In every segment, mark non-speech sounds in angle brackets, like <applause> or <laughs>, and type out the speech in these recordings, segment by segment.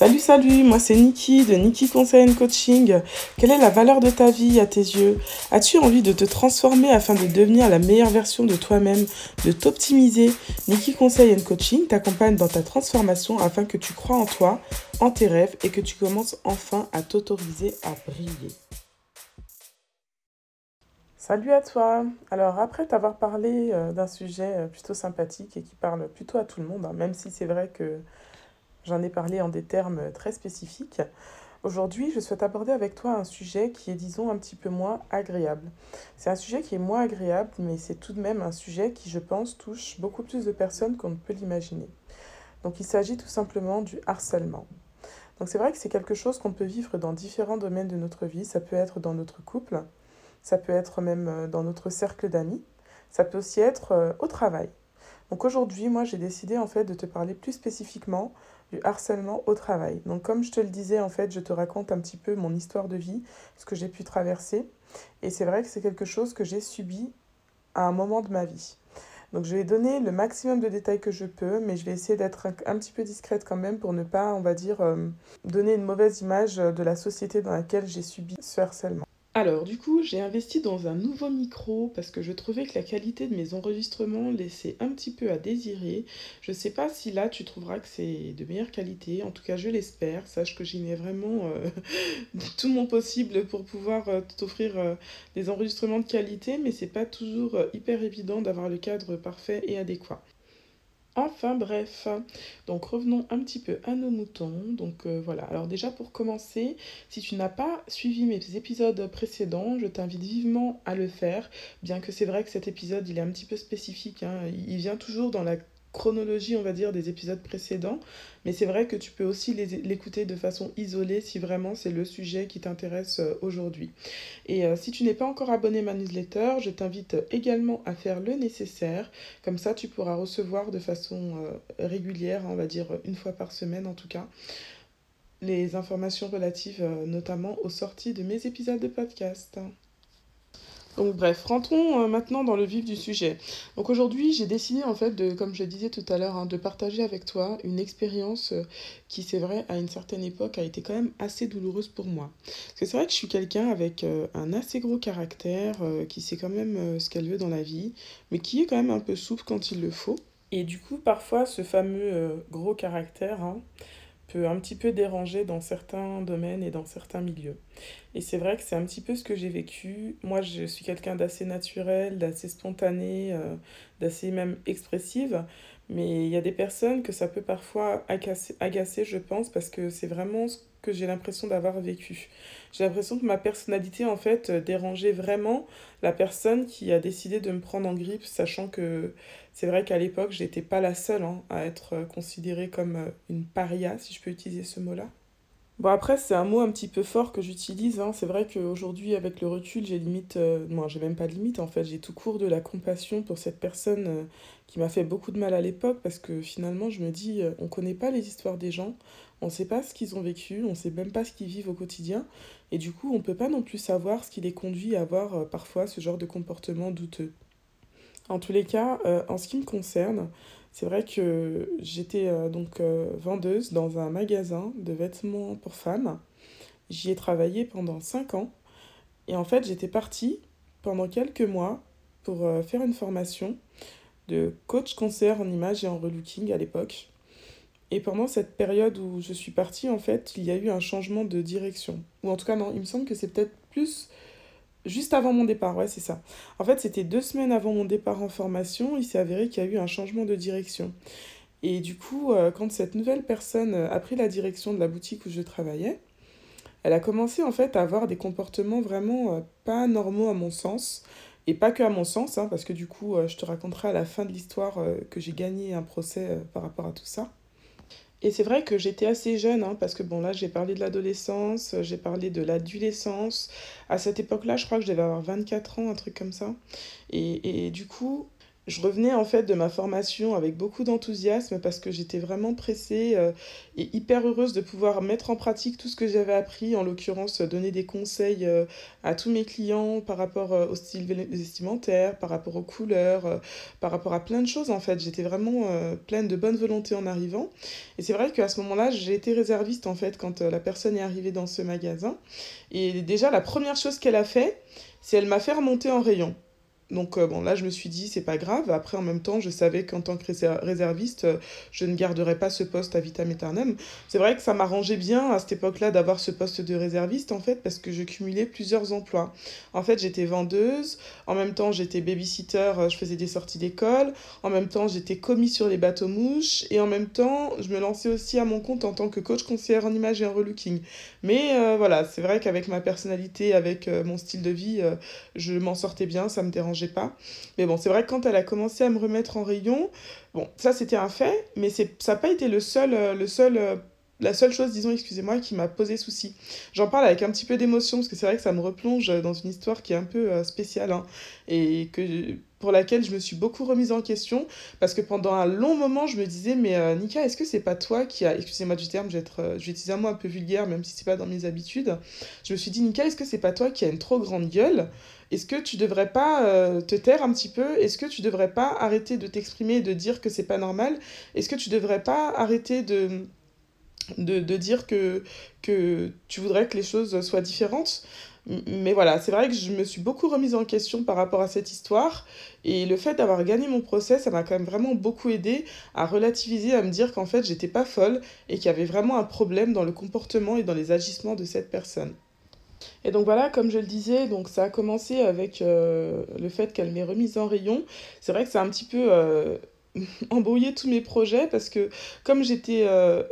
Salut, salut, moi c'est Niki de Niki Conseil Coaching. Quelle est la valeur de ta vie à tes yeux? As-tu envie de te transformer afin de devenir la meilleure version de toi-même, de t'optimiser? Niki Conseil Coaching t'accompagne dans ta transformation afin que tu crois en toi, en tes rêves et que tu commences enfin à t'autoriser à briller. Salut à toi Alors après t'avoir parlé euh, d'un sujet euh, plutôt sympathique et qui parle plutôt à tout le monde, hein, même si c'est vrai que J'en ai parlé en des termes très spécifiques. Aujourd'hui, je souhaite aborder avec toi un sujet qui est, disons, un petit peu moins agréable. C'est un sujet qui est moins agréable, mais c'est tout de même un sujet qui, je pense, touche beaucoup plus de personnes qu'on ne peut l'imaginer. Donc il s'agit tout simplement du harcèlement. Donc c'est vrai que c'est quelque chose qu'on peut vivre dans différents domaines de notre vie. Ça peut être dans notre couple, ça peut être même euh, dans notre cercle d'amis, ça peut aussi être euh, au travail. Donc aujourd'hui, moi, j'ai décidé en fait de te parler plus spécifiquement du harcèlement au travail. Donc comme je te le disais, en fait, je te raconte un petit peu mon histoire de vie, ce que j'ai pu traverser. Et c'est vrai que c'est quelque chose que j'ai subi à un moment de ma vie. Donc je vais donner le maximum de détails que je peux, mais je vais essayer d'être un, petit peu discrète quand même pour ne pas, on va dire, euh, donner une mauvaise image de la société dans laquelle j'ai subi ce harcèlement. Alors, du coup, j'ai investi dans un nouveau micro parce que je trouvais que la qualité de mes enregistrements laissait un petit peu à désirer. Je sais pas si là tu trouveras que c'est de meilleure qualité, en tout cas je l'espère. Sache que j'y mets vraiment euh, <laughs> tout mon possible pour pouvoir euh, t'offrir euh, des enregistrements de qualité, mais c'est pas toujours hyper évident d'avoir le cadre parfait et adéquat. Enfin bref, donc revenons un petit peu à nos moutons. Donc euh, voilà, alors déjà pour commencer, si tu n'as pas suivi mes épisodes précédents, je t'invite vivement à le faire, bien que c'est vrai que cet épisode il est un petit peu spécifique, hein. il vient toujours dans la chronologie, on va dire, des épisodes précédents. Mais c'est vrai que tu peux aussi l'écouter de façon isolée si vraiment c'est le sujet qui t'intéresse euh, aujourd'hui. Et euh, si tu n'es pas encore abonné à ma newsletter, je t'invite également à faire le nécessaire. Comme ça, tu pourras recevoir de façon euh, régulière, on va dire une fois par semaine en tout cas, les informations relatives notamment aux sorties de mes épisodes de podcast. Donc bref, rentrons euh, maintenant dans le vif du sujet. Donc aujourd'hui, j'ai décidé en fait de, comme je disais tout à l'heure, hein, de partager avec toi une expérience euh, qui, c'est vrai, à une certaine époque a été quand même assez douloureuse pour moi. Parce que c'est vrai que je suis quelqu'un avec euh, un assez gros caractère, qui sait quand même ce qu'elle veut dans la vie, mais qui est quand même un peu souple quand il le faut. Et du coup, parfois, ce fameux gros caractère, hein, peut un petit peu déranger dans certains domaines et dans certains milieux. Et c'est vrai que c'est un petit peu ce que j'ai vécu. Moi, je suis quelqu'un d'assez naturel, d'assez spontané, euh, d'assez même expressive. Mais il y a des personnes que ça peut parfois agacer, agacer je pense, parce que c'est vraiment que j'ai l'impression d'avoir vécu. J'ai l'impression que ma personnalité, en fait, dérangeait vraiment la personne qui a décidé de me prendre en grippe, sachant que c'est vrai qu'à l'époque, je n'étais pas la seule hein, à être considérée comme euh, une paria, si je peux utiliser ce mot-là. Bon, après, c'est un mot un petit peu fort que j'utilise. Hein. C'est vrai qu'aujourd'hui, avec le recul, j'ai limite. Euh, moi, j'ai même pas de limite en fait. J'ai tout court de la compassion pour cette personne euh, qui m'a fait beaucoup de mal à l'époque parce que finalement, je me dis, euh, on connaît pas les histoires des gens, on sait pas ce qu'ils ont vécu, on sait même pas ce qu'ils vivent au quotidien. Et du coup, on peut pas non plus savoir ce qui les conduit à avoir parfois ce genre de comportement douteux. En tous les cas, en ce qui me concerne, c'est vrai que j'étais euh, donc euh, vendeuse dans un magasin de vêtements pour femmes. J'y ai travaillé pendant 5 ans. Et en fait, j'étais partie pendant quelques mois pour euh, faire une formation de coach concert en image et en relooking à l'époque. Et pendant cette période où je suis partie, en fait, il y a eu un changement de direction. Ou en tout cas, non, il me semble que c'est peut-être plus Juste avant mon départ, ouais, c'est ça. En fait, c'était deux semaines avant mon départ en formation, il s'est avéré qu'il y a eu un changement de direction. Et du coup, euh, quand cette nouvelle personne euh, a pris la direction de la boutique où je travaillais, elle a commencé en fait à avoir des comportements vraiment euh, pas normaux à mon sens. Et pas que à mon sens, hein, parce que du coup, je te raconterai à la fin de l'histoire que j'ai gagné un procès par rapport à tout ça. Et c'est vrai que j'étais assez jeune, hein, parce que bon, là, j'ai parlé de l'adolescence, j'ai parlé de l'adolescence. À cette époque-là, je crois que je devais avoir 24 ans, un truc comme ça. Et du coup, je revenais en fait de ma formation avec beaucoup d'enthousiasme parce que j'étais vraiment pressée euh, et hyper heureuse de pouvoir mettre en pratique tout ce que j'avais appris, en l'occurrence donner des conseils euh, à tous mes clients par rapport euh, au style vestimentaire, par rapport aux couleurs, par rapport à plein de choses en fait. J'étais vraiment pleine de bonne volonté en arrivant. Et c'est vrai qu'à ce moment-là, j'ai été réserviste en fait quand la personne est arrivée dans ce magasin. Et déjà, la première chose qu'elle a fait, c'est elle m'a fait remonter en rayon. Donc euh, bon, là, je me suis dit, c'est pas grave. Après, en même temps, je savais qu'en tant que réserviste, euh, je ne garderais pas ce poste à vitam aeternam. C'est vrai que ça m'arrangeait bien à cette époque-là d'avoir ce poste de réserviste, en fait, parce que je cumulais plusieurs emplois. En fait, j'étais vendeuse, en même temps, j'étais babysitter, euh, je faisais des sorties d'école, en même temps, j'étais commis sur les bateaux mouches, et en même temps, je me lançais aussi à mon compte en tant que coach conseillère en image et en relooking. Mais voilà, c'est vrai qu'avec ma personnalité, avec mon style de vie, je m'en sortais bien, ça me dérangeait pas. Mais bon, c'est vrai que quand elle a commencé à me remettre en rayon, bon, ça c'était un fait, mais ça n'a pas été le seul, euh, le seul euh, la seule chose, disons, excusez-moi, qui m'a posé souci. J'en parle avec un petit peu d'émotion, parce que c'est vrai que ça me replonge dans une histoire qui est un peu euh, spéciale, hein, et pour laquelle je me suis beaucoup remise en question, parce que pendant un long moment, je me disais, mais Nika, est-ce que c'est pas toi qui a, excusez-moi du terme, je vais, être, vais utiliser un mot un peu vulgaire, même si c'est pas dans mes habitudes, je me suis dit, Nika, est-ce que c'est pas toi qui a une trop grande gueule? Est-ce que tu devrais pas euh, te taire un petit peu? Est-ce que tu devrais pas arrêter de t'exprimer et de dire que c'est pas normal? Est-ce que tu devrais pas arrêter de, de, de, dire que, que tu voudrais que les choses soient différentes mais voilà, c'est vrai que je me suis beaucoup remise en question par rapport à cette histoire. Et le fait d'avoir gagné mon procès, ça m'a quand même vraiment beaucoup aidé à relativiser, à me dire qu'en fait, j'étais pas folle et qu'il y avait vraiment un problème dans le comportement et dans les agissements de cette personne. Et donc voilà, comme je le disais, donc ça a commencé avec euh, le fait qu'elle m'ait remise en rayon. C'est vrai que ça a un petit peu euh, <laughs> embrouillé tous mes projets parce que comme j'étais euh,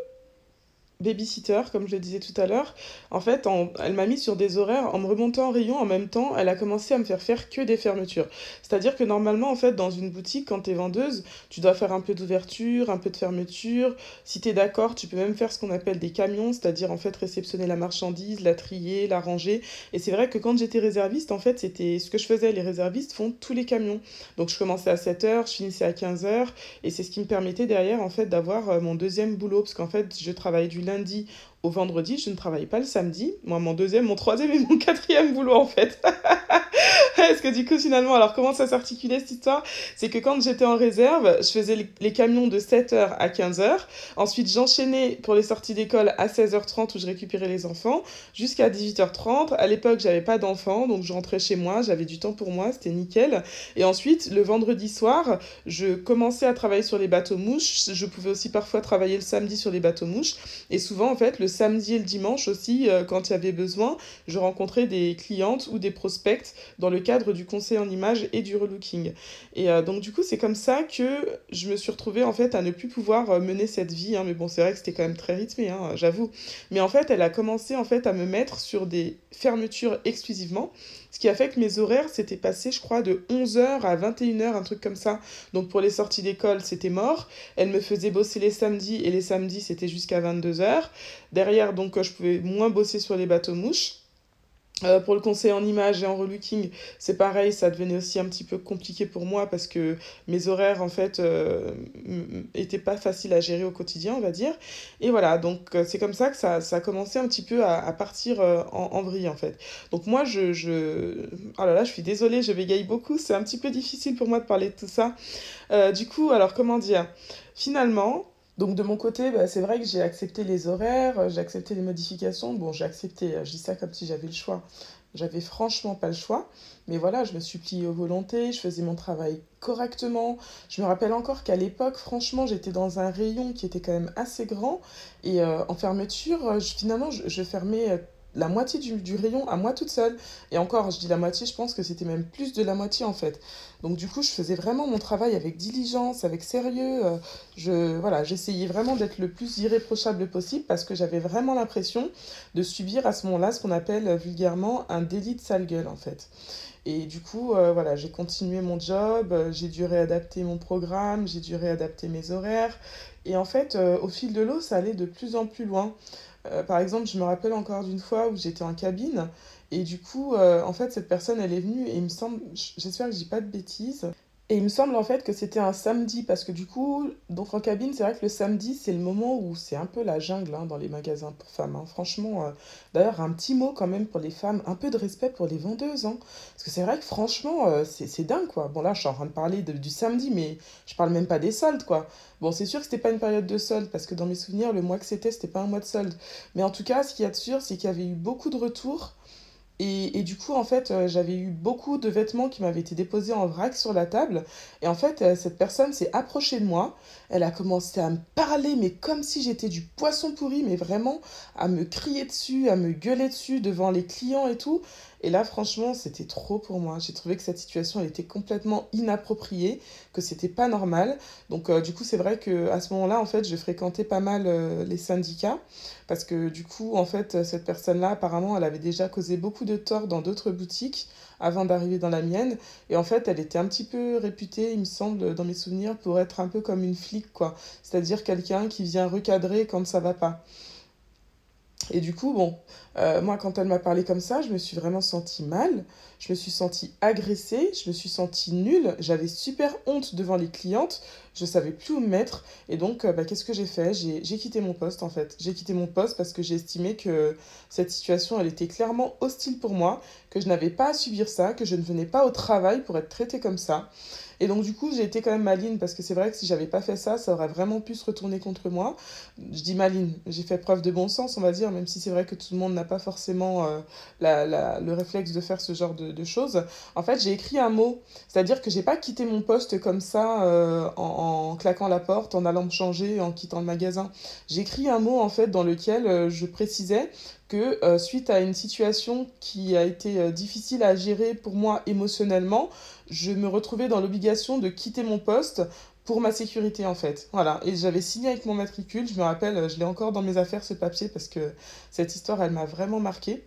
babysitter, comme je le disais tout à l'heure. En fait, elle m'a mis sur des horaires en me remontant en rayon en même temps. Elle a commencé à me faire faire que des fermetures. C'est-à-dire que normalement, en fait, dans une boutique, quand tu es vendeuse, tu dois faire un peu d'ouverture, un peu de fermeture. Si tu es d'accord, tu peux même faire ce qu'on appelle des camions, c'est-à-dire en fait réceptionner la marchandise, la trier, la ranger. Et c'est vrai que quand j'étais réserviste, en fait, c'était ce que je faisais. Les réservistes font tous les camions. Donc je commençais à 7h, je finissais à 15h. Et c'est ce qui me permettait derrière, en fait, d'avoir euh, mon deuxième boulot. Parce qu'en fait, je travaillais du lundi au vendredi, je ne travaille pas le samedi. Moi, mon deuxième, mon troisième et mon <laughs> quatrième boulot, en fait. <laughs> Parce que du coup, finalement, alors comment ça s'articulait cette histoire? C'est que quand j'étais en réserve, je faisais les camions de 7h à 15h. Ensuite, j'enchaînais pour les sorties d'école à 16h30 où je récupérais les enfants jusqu'à 18h30. À l'époque, j'avais pas d'enfants, donc je rentrais chez moi, j'avais du temps pour moi, c'était nickel. Et ensuite, le vendredi soir, je commençais à travailler sur les bateaux mouches. Je pouvais aussi parfois travailler le samedi sur les bateaux mouches. Et souvent, en fait, le samedi et le dimanche aussi, euh, quand il y avait besoin, je rencontrais des clientes ou des prospects dans le cadre du conseil en image et du relooking. Et euh, donc du coup, c'est comme ça que je me suis retrouvée en fait à ne plus pouvoir euh, mener cette vie. Hein. Mais bon, c'est vrai que c'était quand même très rythmé, hein, j'avoue. Mais en fait, elle a commencé en fait à me mettre sur des fermetures exclusivement. Ce qui a fait que mes horaires s'étaient passés, je crois, de 11h à 21h, un truc comme ça. Donc pour les sorties d'école, c'était mort. Elle me faisait bosser les samedis et les samedis, c'était jusqu'à 22h. Derrière, donc, je pouvais moins bosser sur les bateaux mouches. Euh, pour le conseil en image et en relooking, c'est pareil, ça devenait aussi un petit peu compliqué pour moi parce que mes horaires, en fait, euh, étaient pas faciles à gérer au quotidien, on va dire. Et voilà, donc euh, c'est comme ça que ça, ça, a commencé un petit peu à, partir euh, en, en, vrille, en fait. Donc moi, je, je... Oh là là, je suis désolée, je bégaye beaucoup, c'est un petit peu difficile pour moi de parler de tout ça. du coup, alors comment dire? Finalement, donc de mon côté, bah, c'est vrai que j'ai accepté les horaires, euh, j'ai accepté les modifications. Bon, j'ai accepté, euh, je dis ça comme si j'avais le choix. J'avais franchement pas le choix. Mais voilà, je me suis pliée aux volontés, je faisais mon travail correctement. Je me rappelle encore qu'à l'époque, franchement, j'étais dans un rayon qui était quand même assez grand. Et euh, en fermeture, finalement, je, je fermais la moitié du, rayon à moi toute seule. Et encore, je dis la moitié, je pense que c'était même plus de la moitié en fait. Donc du coup, je faisais vraiment mon travail avec diligence, avec sérieux. Euh, je voilà, j'essayais vraiment d'être le plus irréprochable possible parce que j'avais vraiment l'impression de subir à ce moment-là ce qu'on appelle vulgairement un délit de sale gueule en fait. Et du coup, euh, voilà, j'ai continué mon job, euh, j'ai dû réadapter mon programme, j'ai dû réadapter mes horaires. Et en fait, au fil de l'eau, ça allait de plus en plus loin. Euh, par exemple, je me rappelle encore d'une fois où j'étais en cabine et du coup, euh, en fait, cette personne, elle est venue et il me semble, j'espère que je dis pas de bêtises, Et il me semble en fait que c'était un samedi, parce que du coup, donc en cabine, c'est vrai que le samedi, c'est le moment où c'est un peu la jungle hein, dans les magasins pour femmes. hein. Franchement, euh, d'ailleurs, un petit mot quand même pour les femmes, un peu de respect pour les vendeuses. hein. Parce que c'est vrai que franchement, euh, c'est c'est dingue quoi. Bon là, je suis en train de parler de- du samedi, mais je parle même pas des soldes quoi. Bon, c'est sûr que c'était pas une période de solde, parce que dans mes souvenirs, le mois que c'était, c'était pas un mois de solde. Mais en tout cas, ce qu'il y a de sûr, c'est qu'il y avait eu beaucoup de retours. Et, du coup, en fait, euh, j'avais eu beaucoup de vêtements qui m'avaient été déposés en vrac sur la table. Et en fait, euh, cette personne s'est approchée de moi. Elle a commencé à me parler, mais comme si j'étais du poisson pourri, mais vraiment à me crier dessus, à me gueuler dessus devant les clients et tout. Et là, franchement, c'était trop pour moi. J'ai trouvé que cette situation, elle était complètement inappropriée, que c'était pas normal. Donc, euh, du coup, c'est vrai que à ce moment-là, en fait, je fréquentais pas mal euh, les syndicats. Parce que du coup, en fait, cette personne-là, apparemment, elle avait déjà causé beaucoup de tort dans d'autres boutiques avant d'arriver dans la mienne. Et en fait, elle était un petit peu réputée, il me semble, dans mes souvenirs, pour être un peu comme une flic, quoi. C'est-à-dire quelqu'un qui vient recadrer quand ça va pas. Et du coup, bon, euh, moi, quand elle m'a parlé comme ça, je me suis vraiment sentie mal, je me suis sentie agressée, je me suis sentie nulle, j'avais super honte devant les clientes, je savais plus où me mettre. Et donc, euh, bah, qu'est-ce que j'ai fait? J'ai, quitté mon poste, en fait. J'ai quitté mon poste parce que j'ai estimé que cette situation, elle était clairement hostile pour moi, que je n'avais pas à subir ça, que je ne venais pas au travail pour être traitée comme ça. Et donc, du coup, j'ai été quand même maligne parce que c'est vrai que si j'avais pas fait ça, ça aurait vraiment pu se retourner contre moi. Je dis maligne, j'ai fait preuve de bon sens, on va dire, même si c'est vrai que tout le monde n'a pas forcément euh, la, la- le réflexe de faire ce genre de, de choses. En fait, j'ai écrit un mot, c'est-à-dire que j'ai pas quitté mon poste comme ça euh, en, claquant la porte, en allant me changer, en quittant le magasin. J'ai écrit un mot en fait dans lequel euh, je précisais que suite à une situation qui a été difficile à gérer pour moi émotionnellement, je me retrouvais dans l'obligation de quitter mon poste pour ma sécurité en fait. Voilà, et j'avais signé avec mon matricule, je me rappelle, euh, je l'ai encore dans mes affaires ce papier parce que cette histoire elle m'a vraiment marqué.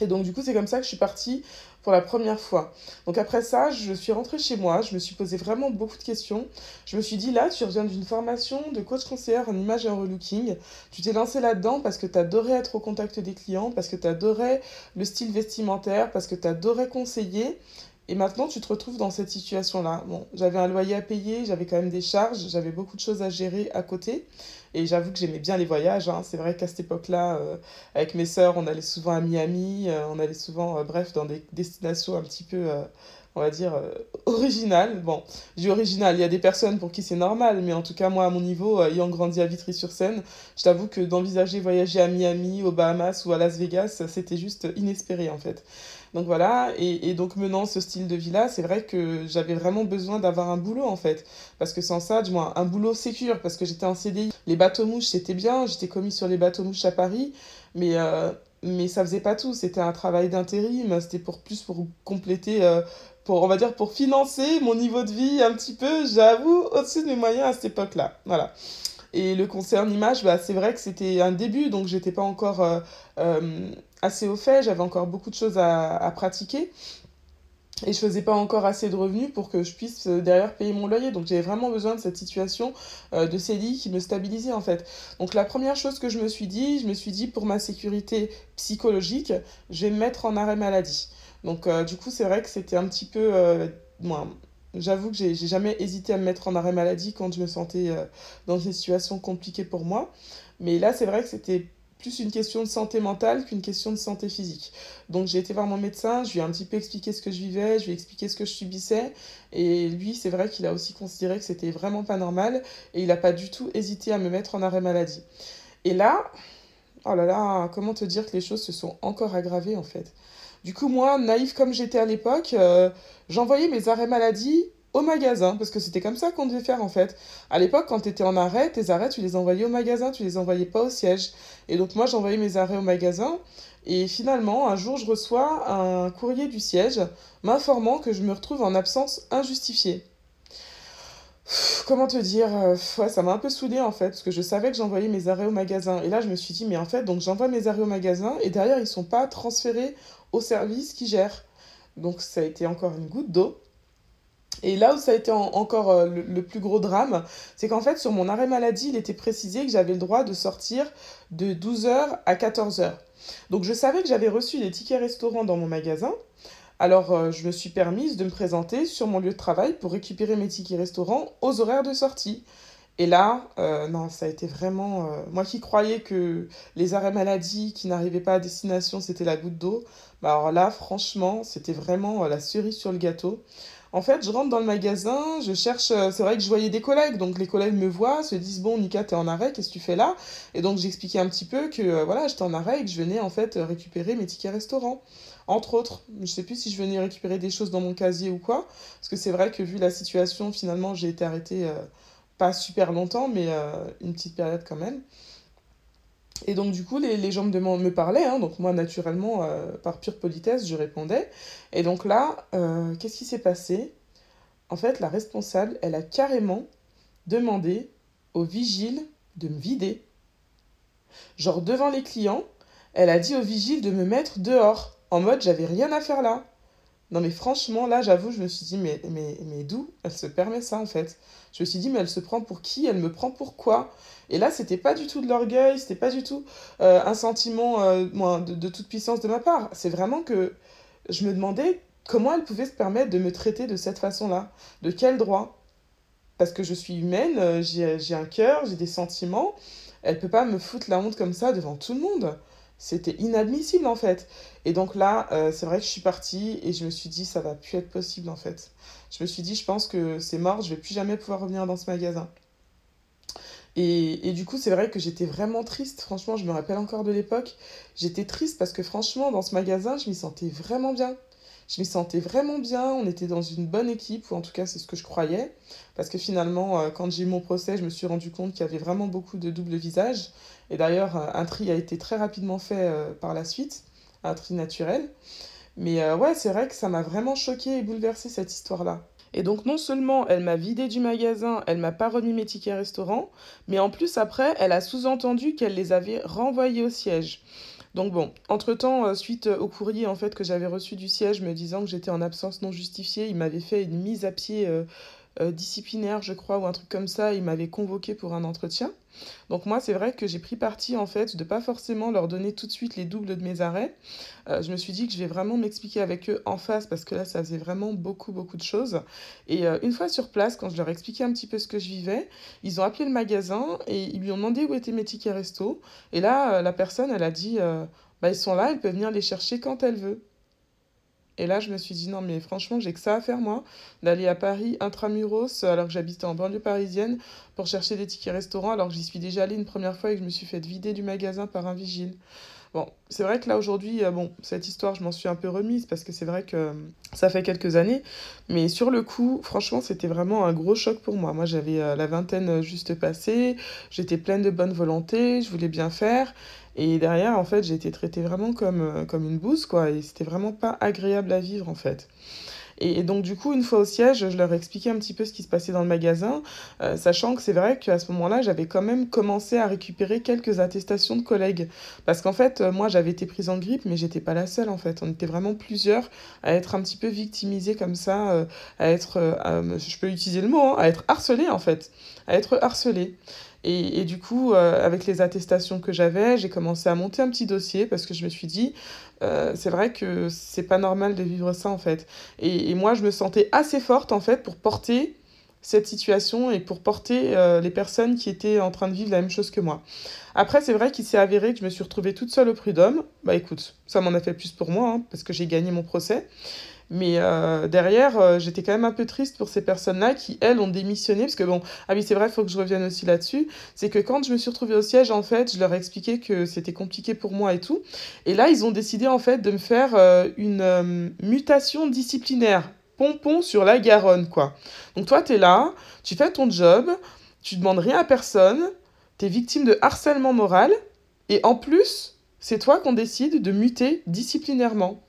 Et donc du coup c'est comme ça que je suis partie pour la première fois. Donc après ça, je suis rentrée chez moi, je me suis posé vraiment beaucoup de questions. Je me suis dit là, tu reviens d'une formation de coach conseillère en image et en relooking. Tu t'es lancé là-dedans parce que tu adorais être au contact des clients, parce que tu adorais le style vestimentaire, parce que tu adorais conseiller. Et maintenant, tu te retrouves dans cette situation-là. Bon, j'avais un loyer à payer, j'avais quand même des charges, j'avais beaucoup de choses à gérer à côté. Et j'avoue que j'aimais bien les voyages. hein. C'est vrai qu'à cette époque-là, euh, avec mes sœurs, on allait souvent à Miami, euh, on allait souvent, euh, bref, dans des destinations un petit peu, on va dire, originales. Bon, je original, il y a des personnes pour qui c'est normal, mais en tout cas, moi, à mon niveau, ayant grandi à Vitry-sur-Seine, je t'avoue que d'envisager voyager à Miami, aux Bahamas ou à Las Vegas, c'était juste inespéré, en fait. Donc voilà, et, et donc menant ce style de vie-là, c'est vrai que j'avais vraiment besoin d'avoir un boulot en fait. Parce que sans ça, du moins un boulot sécure, parce que j'étais en CDI. Les bateaux mouches, c'était bien, j'étais commis sur les bateaux mouches à Paris, mais, euh, mais ça faisait pas tout. C'était un travail d'intérim, c'était pour plus pour compléter, euh, pour, on va dire, pour financer mon niveau de vie un petit peu, j'avoue, au-dessus de mes moyens à cette époque-là. Voilà. Et le concert en image, bah, c'est vrai que c'était un début, donc j'étais pas encore euh, assez au fait, j'avais encore beaucoup de choses à, à pratiquer. Et je faisais pas encore assez de revenus pour que je puisse euh, derrière payer mon loyer. Donc j'avais vraiment besoin de cette situation euh, de CDI qui me stabilisait en fait. Donc la première chose que je me suis dit, je me suis dit pour ma sécurité psychologique, je vais me mettre en arrêt maladie. Donc euh, du coup c'est vrai que c'était un petit peu... euh, moi, j'avoue que j'ai jamais hésité à me mettre en arrêt maladie quand je me sentais dans une situation compliquée pour moi. Mais là c'est vrai que c'était plus une question de santé mentale qu'une question de santé physique. Donc j'ai été voir mon médecin, je lui ai un petit peu expliqué ce que je vivais, je lui ai expliqué ce que je subissais. Et lui, c'est vrai qu'il a aussi considéré que c'était vraiment pas normal et il n'a pas du tout hésité à me mettre en arrêt maladie. Et là, oh là là, comment te dire que les choses se sont encore aggravées en fait? Du coup, moi, naïve comme j'étais à l'époque, euh, j'envoyais mes arrêts maladie au magasin, parce que c'était comme ça qu'on devait faire en fait. À l'époque, quand tu étais en arrêt, tes arrêts, tu les envoyais au magasin, tu les envoyais pas au siège. Et donc moi, j'envoyais mes arrêts au magasin, et finalement, un jour, je reçois un courrier du siège m'informant que je me retrouve en absence injustifiée. Comment te dire, euh, ouais, ça m'a un peu saoulée en fait, parce que je savais que j'envoyais mes arrêts au magasin. Et là, je me suis dit, mais en fait, donc j'envoie mes arrêts au magasin, et derrière, ils sont pas transférés au service qui gère. Donc ça a été encore une goutte d'eau. Et là où ça a été en- encore euh, le, plus gros drame, c'est qu'en fait, sur mon arrêt maladie, il était précisé que j'avais le droit de sortir de 12 heures à 14 heures. Donc je savais que j'avais reçu des tickets restaurants dans mon magasin, Alors, euh, je me suis permise de me présenter sur mon lieu de travail pour récupérer mes tickets restaurants aux horaires de sortie. Et là, euh, non, ça a été vraiment... moi qui croyais que les arrêts maladie qui n'arrivaient pas à destination, c'était la goutte d'eau, bah alors là, franchement, c'était vraiment la cerise sur le gâteau. En fait, je rentre dans le magasin, je cherche... euh, c'est vrai que je voyais des collègues, donc les collègues me voient, se disent, bon, Nika, t'es en arrêt, qu'est-ce que tu fais là? Et donc j'expliquais un petit peu que, euh, voilà, j'étais en arrêt et que je venais, en fait, récupérer mes tickets restaurant. Entre autres, je sais plus si je venais récupérer des choses dans mon casier ou quoi, parce que c'est vrai que vu la situation, finalement, j'ai été arrêtée... euh, pas super longtemps, mais une petite période quand même. Et donc, du coup, les, les gens me, me parlaient. hein. donc, moi, naturellement, euh, par pure politesse, je répondais. Et donc là, euh, qu'est-ce qui s'est passé? En fait, la responsable, elle a carrément demandé au vigile de me vider. Genre, devant les clients, elle a dit au vigile de me mettre dehors. En mode, j'avais rien à faire là. Non, mais franchement, là, j'avoue, je me suis dit, mais, mais, mais d'où elle se permet ça, en fait? Je me suis dit, mais elle se prend pour qui? Elle me prend pour quoi? Et là, c'était pas du tout de l'orgueil, c'était pas du tout euh, un sentiment euh, de, toute puissance de ma part. C'est vraiment que je me demandais comment elle pouvait se permettre de me traiter de cette façon-là. De quel droit? Parce que je suis humaine, euh, j'ai, j'ai un cœur, j'ai des sentiments. Elle peut pas me foutre la honte comme ça devant tout le monde. C'était inadmissible en fait. Et donc là, euh, c'est vrai que je suis partie et je me suis dit, ça va plus être possible en fait. Je me suis dit, je pense que c'est mort, je vais plus jamais pouvoir revenir dans ce magasin. Et, et du coup, c'est vrai que j'étais vraiment triste. Franchement, je me rappelle encore de l'époque. J'étais triste parce que franchement, dans ce magasin, je m'y sentais vraiment bien. Je m'y sentais vraiment bien. On était dans une bonne équipe, ou en tout cas, c'est ce que je croyais. Parce que finalement, euh, quand j'ai eu mon procès, je me suis rendu compte qu'il y avait vraiment beaucoup de double visage. Et d'ailleurs, euh, un tri a été très rapidement fait euh, par la suite, un tri naturel. Mais ouais, c'est vrai que ça m'a vraiment choqué et bouleversé cette histoire-là. Et donc non seulement elle m'a vidé du magasin, elle m'a pas remis mes tickets restaurant, mais en plus après, elle a sous-entendu qu'elle les avait renvoyés au siège. Donc bon, entre-temps, euh, suite au courrier en fait que j'avais reçu du siège me disant que j'étais en absence non justifiée, il m'avait fait une mise à pied euh, euh, disciplinaire, je crois, ou un truc comme ça, il m'avait convoqué pour un entretien. Donc moi, c'est vrai que j'ai pris parti en fait de pas forcément leur donner tout de suite les doubles de mes arrêts. Euh, je me suis dit que je vais vraiment m'expliquer avec eux en face parce que là, ça faisait vraiment beaucoup, beaucoup de choses. Et euh, une fois sur place, quand je leur ai expliqué un petit peu ce que je vivais, ils ont appelé le magasin et ils lui ont demandé où étaient mes tickets resto. Et là, euh, la personne, elle a dit, euh, bah, ils sont là, elle peut venir les chercher quand elle veut. Et là, je me suis dit, non, mais franchement, j'ai que ça à faire, moi, d'aller à Paris intramuros, alors que j'habitais en banlieue parisienne, pour chercher des tickets restaurants, alors que j'y suis déjà allée une première fois et que je me suis fait vider du magasin par un vigile. Bon, c'est vrai que là, aujourd'hui, euh, bon, cette histoire, je m'en suis un peu remise, parce que c'est vrai que euh, ça fait quelques années, mais sur le coup, franchement, c'était vraiment un gros choc pour moi. Moi, j'avais euh, la vingtaine juste passée, j'étais pleine de bonne volonté, je voulais bien faire, et derrière, en fait, j'ai été traitée vraiment comme, euh, comme une bouse, quoi. Et c'était vraiment pas agréable à vivre, en fait. Et, donc, du coup, une fois au siège, je leur ai expliqué un petit peu ce qui se passait dans le magasin, euh, sachant que c'est vrai qu'à ce moment-là, j'avais quand même commencé à récupérer quelques attestations de collègues. Parce qu'en fait, euh, moi, j'avais été prise en grippe, mais j'étais pas la seule, en fait. On était vraiment plusieurs à être un petit peu victimisés comme ça, à être, je peux utiliser le mot, hein, à être harcelés, en fait. À être harcelés. Et, et du coup, euh, avec les attestations que j'avais, j'ai commencé à monter un petit dossier parce que je me suis dit, euh, c'est vrai que c'est pas normal de vivre ça en fait. Et, et moi, je me sentais assez forte en fait pour porter cette situation et pour porter euh, les personnes qui étaient en train de vivre la même chose que moi. Après, c'est vrai qu'il s'est avéré que je me suis retrouvée toute seule au prud'homme. Bah écoute, ça m'en a fait plus pour moi hein, parce que j'ai gagné mon procès. Mais euh, derrière, euh, j'étais quand même un peu triste pour ces personnes-là qui, elles, ont démissionné. Parce que bon, ah oui, c'est vrai, il faut que je revienne aussi là-dessus. C'est que quand je me suis retrouvée au siège, en fait, je leur ai expliqué que c'était compliqué pour moi et tout. Et là, ils ont décidé, en fait, de me faire euh, une mutation disciplinaire. Pompon sur la Garonne, quoi. Donc toi, t'es là, tu fais ton job, tu demandes rien à personne, t'es victime de harcèlement moral, et en plus, c'est toi qu'on décide de muter disciplinairement.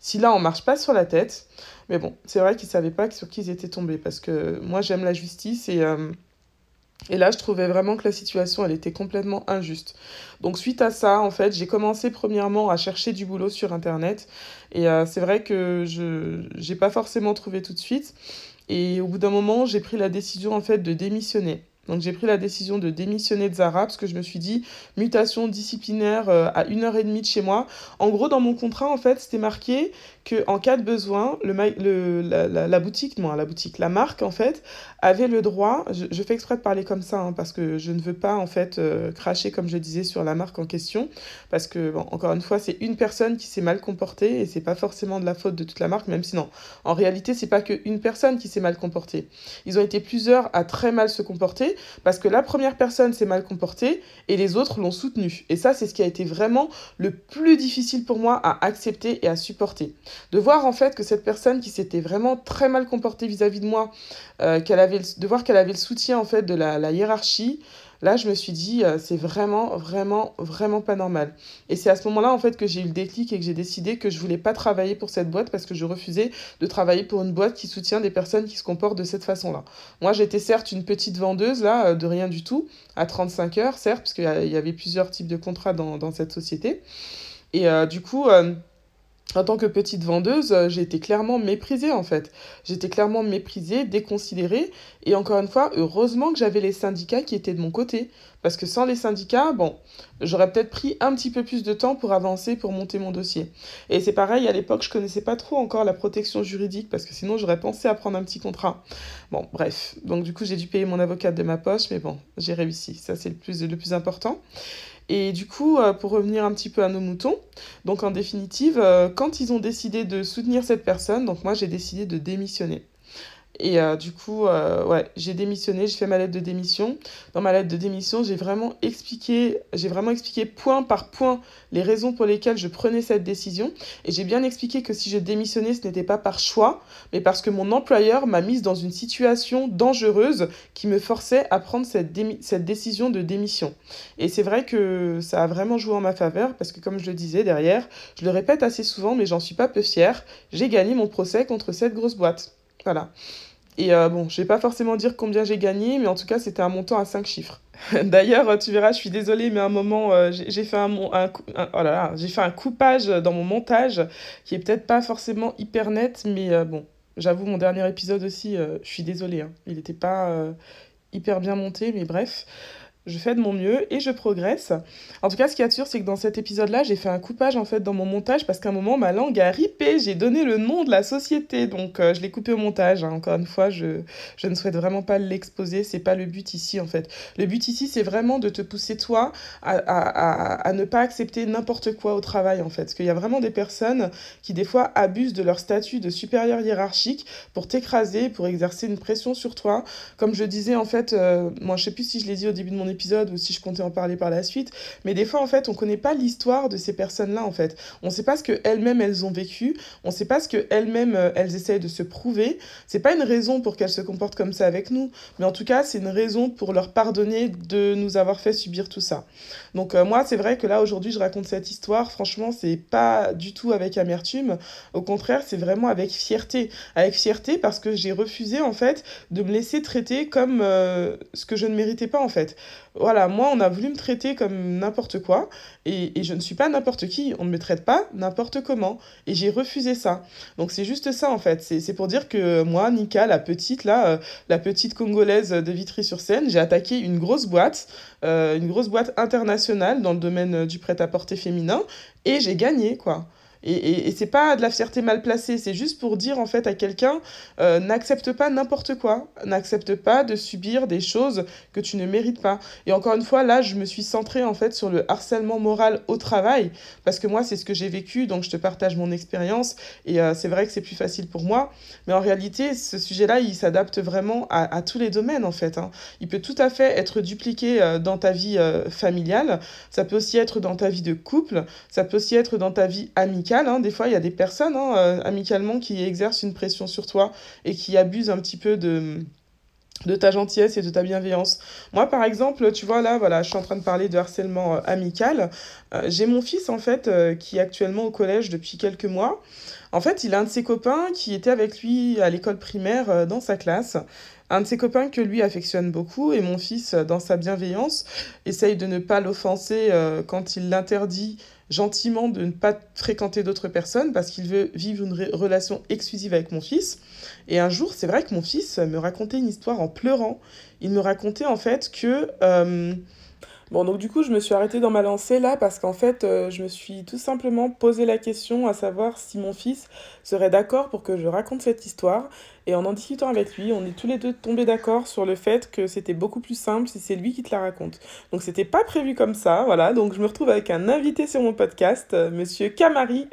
Si là, on marche pas sur la tête, mais bon, c'est vrai qu'ils savaient pas sur qui ils étaient tombés, parce que moi, j'aime la justice, et, euh, et là, je trouvais vraiment que la situation, elle était complètement injuste. Donc, suite à ça, en fait, j'ai commencé premièrement à chercher du boulot sur Internet, et euh, c'est vrai que je j'ai pas forcément trouvé tout de suite, et au bout d'un moment, j'ai pris la décision, en fait, de démissionner. Donc j'ai pris la décision de démissionner de Zara parce que je me suis dit mutation disciplinaire euh, à une heure et demie de chez moi. En gros, dans mon contrat, en fait, c'était marqué en cas de besoin, le, le la, la, boutique, non, la boutique, la marque en fait, avait le droit, je, fais exprès de parler comme ça, hein, parce que je ne veux pas en fait euh, cracher, comme je disais, sur la marque en question, parce que, encore une fois, c'est une personne qui s'est mal comportée, et c'est pas forcément de la faute de toute la marque, même si non, en réalité, c'est pas qu'une personne qui s'est mal comportée. Ils ont été plusieurs à très mal se comporter, parce que la première personne s'est mal comportée, et les autres l'ont soutenue. Et ça, c'est ce qui a été vraiment le plus difficile pour moi à accepter et à supporter. De voir en fait que cette personne qui s'était vraiment très mal comportée vis-à-vis de moi, euh, qu'elle avait, de voir qu'elle avait le soutien en fait de la, hiérarchie, là je me suis dit euh, c'est vraiment vraiment vraiment pas normal. Et c'est à ce moment-là en fait que j'ai eu le déclic et que j'ai décidé que je voulais pas travailler pour cette boîte parce que je refusais de travailler pour une boîte qui soutient des personnes qui se comportent de cette façon-là. Moi j'étais certes une petite vendeuse là euh, de rien du tout à 35 heures certes parce qu'il y avait plusieurs types de contrats dans, dans cette société. Et du coup en tant que petite vendeuse, euh, j'ai été clairement méprisée en fait. J'étais clairement méprisée, déconsidérée. Et encore une fois, heureusement que j'avais les syndicats qui étaient de mon côté. Parce que sans les syndicats, bon, j'aurais peut-être pris un petit peu plus de temps pour avancer, pour monter mon dossier. Et c'est pareil, à l'époque, je connaissais pas trop encore la protection juridique, parce que sinon j'aurais pensé à prendre un petit contrat. Bon, bref. Donc du coup, j'ai dû payer mon avocate de ma poche, mais bon, j'ai réussi. Ça, c'est le plus, le plus important. Et du coup, euh, pour revenir un petit peu à nos moutons, donc en définitive, euh, quand ils ont décidé de soutenir cette personne, donc moi j'ai décidé de démissionner. Et euh, du coup, euh, ouais, j'ai démissionné, j'ai fait ma lettre de démission. Dans ma lettre de démission, j'ai vraiment expliqué, vraiment expliqué point par point les raisons pour lesquelles je prenais cette décision. Et j'ai bien expliqué que si je démissionnais, ce n'était pas par choix, mais parce que mon employeur m'a mise dans une situation dangereuse qui me forçait à prendre cette, cette décision de démission. Et c'est vrai que ça a vraiment joué en ma faveur, parce que comme je le disais derrière, je le répète assez souvent, mais j'en suis pas peu fière, j'ai gagné mon procès contre cette grosse boîte. Voilà. Et euh, bon, je vais pas forcément dire combien j'ai gagné, mais en tout cas, c'était un montant à 5 chiffres. <laughs> D'ailleurs, tu verras, je suis désolée, mais à un moment, euh, j'ai fait un, un, oh là j'ai fait un coupage dans mon montage qui est peut-être pas forcément hyper net, mais euh, bon, j'avoue, mon dernier épisode aussi, je suis désolée, hein. il n'était pas hyper bien monté, mais bref je fais de mon mieux et je progresse. En tout cas, ce qui est sûr, c'est que dans cet épisode-là, j'ai fait un coupage en fait dans mon montage parce qu'à un moment, ma langue a ripé. J'ai donné le nom de la société, donc euh, je l'ai coupé au montage. Hein. Encore une fois, je, je ne souhaite vraiment pas l'exposer. C'est pas le but ici en fait. Le but ici, c'est vraiment de te pousser toi à, à, à, ne pas accepter n'importe quoi au travail en fait. Parce qu'il y a vraiment des personnes qui des fois abusent de leur statut de supérieur hiérarchique pour t'écraser, pour exercer une pression sur toi. Comme je disais en fait, euh, moi je sais plus si je l'ai dit au début de mon épisode ou si je comptais en parler par la suite. Mais des fois, en fait, on connaît pas l'histoire de ces personnes-là, en fait. On sait pas ce qu'elles-mêmes, elles ont vécu. On sait pas ce qu'elles-mêmes, euh, elles essayent de se prouver. C'est pas une raison pour qu'elles se comportent comme ça avec nous. Mais en tout cas, c'est une raison pour leur pardonner de nous avoir fait subir tout ça. Donc, euh, moi, c'est vrai que là, aujourd'hui, je raconte cette histoire. Franchement, c'est pas du tout avec amertume. Au contraire, c'est vraiment avec fierté. Avec fierté parce que j'ai refusé, en fait, de me laisser traiter comme euh, ce que je ne méritais pas, en fait voilà, moi, on a voulu me traiter comme n'importe quoi, et, et, je ne suis pas n'importe qui, on ne me traite pas n'importe comment, et j'ai refusé ça. Donc c'est juste ça, en fait, c'est pour dire que moi, Nika, la petite, là, euh, la petite congolaise de Vitry-sur-Seine, j'ai attaqué une grosse boîte, euh, une grosse boîte internationale dans le domaine du prêt-à-porter féminin, et j'ai gagné, quoi. Et, et, et c'est pas de la fierté mal placée, c'est juste pour dire en fait à quelqu'un euh, n'accepte pas n'importe quoi, n'accepte pas de subir des choses que tu ne mérites pas. Et encore une fois, là, je me suis centrée en fait sur le harcèlement moral au travail parce que moi, c'est ce que j'ai vécu, donc je te partage mon expérience et euh, c'est vrai que c'est plus facile pour moi. Mais en réalité, ce sujet-là, il s'adapte vraiment à, tous les domaines en fait. Hein. Il peut tout à fait être dupliqué euh, dans ta vie familiale, ça peut aussi être dans ta vie de couple, ça peut aussi être dans ta vie amicale Hein. Des fois, il y a des personnes hein, euh, amicalement qui exercent une pression sur toi et qui abusent un petit peu de de ta gentillesse et de ta bienveillance. Moi, par exemple, tu vois, là, voilà, je suis en train de parler de harcèlement euh, amical. Euh, j'ai mon fils, en fait, qui est actuellement au collège depuis quelques mois. En fait, il a un de ses copains qui était avec lui à l'école primaire dans sa classe. Un de ses copains que lui affectionne beaucoup et mon fils, dans sa bienveillance, essaye de ne pas l'offenser quand il l'interdit gentiment de ne pas fréquenter d'autres personnes parce qu'il veut vivre une relation exclusive avec mon fils. Et un jour, c'est vrai que mon fils me racontait une histoire en pleurant. Il me racontait en fait que... Euh, Bon, donc du coup, je me suis arrêtée dans ma lancée là parce qu'en fait, euh, je me suis tout simplement posé la question à savoir si mon fils serait d'accord pour que je raconte cette histoire. Et en en discutant avec lui, on est tous les deux tombés d'accord sur le fait que c'était beaucoup plus simple si c'est lui qui te la raconte. Donc c'était pas prévu comme ça, voilà. Donc je me retrouve avec un invité sur mon podcast, euh, Monsieur Camari.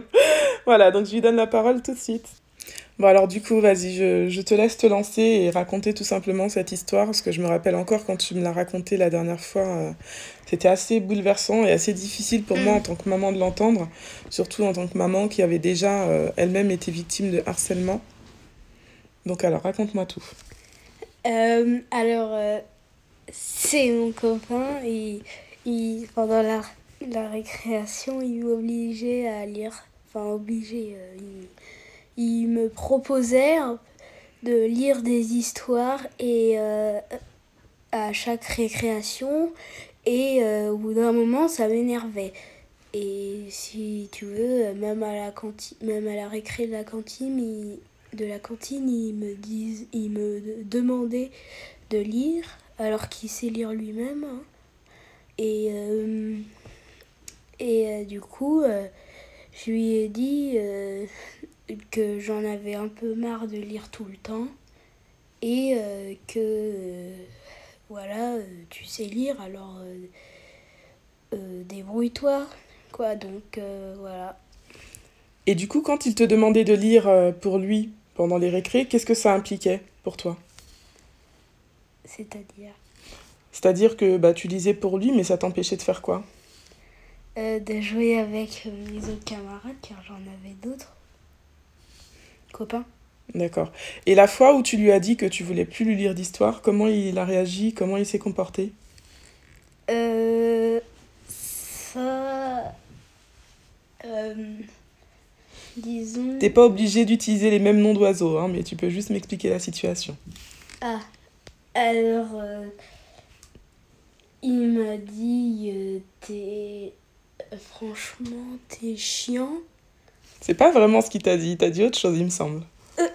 <laughs> voilà, donc je lui donne la parole tout de suite. Bon alors du coup, vas-y, je, je, te laisse te lancer et raconter tout simplement cette histoire, parce que je me rappelle encore quand tu me l'as raconté la dernière fois, euh, c'était assez bouleversant et assez difficile pour moi en tant que maman de l'entendre, surtout en tant que maman qui avait déjà euh, elle-même été victime de harcèlement. Donc alors, raconte-moi tout. Euh, alors, c'est mon copain, et il, pendant la, la récréation, il m'obligeait à lire, enfin obligé, il il me proposait de lire des histoires et euh, à chaque récréation et euh, au bout d'un moment ça m'énervait et si tu veux même à la cantine même à la récré de la cantine de la cantine il me disent il me demandait de lire alors qu'il sait lire lui-même hein. et euh, et du coup je lui ai dit que j'en avais un peu marre de lire tout le temps et euh, que euh, voilà, euh, tu sais lire alors débrouille-toi quoi donc voilà. Et du coup quand il te demandait de lire pour lui pendant les récrés, qu'est-ce que ça impliquait pour toi? C'est-à-dire? C'est-à-dire que bah, tu lisais pour lui mais ça t'empêchait de faire quoi? De jouer avec mes autres camarades car j'en avais d'autres copain. D'accord. Et la fois où tu lui as dit que tu voulais plus lui lire d'histoire, comment il a réagi Comment il s'est comporté? Euh. Ça. Euh. Disons. T'es pas obligé d'utiliser les mêmes noms d'oiseaux, hein, mais tu peux juste m'expliquer la situation. Ah. Alors. Euh, il m'a dit. Euh, t'es. Franchement, t'es chiant. C'est pas vraiment ce qu'il t'a dit. Il t'a dit autre chose, il me semble. Euh,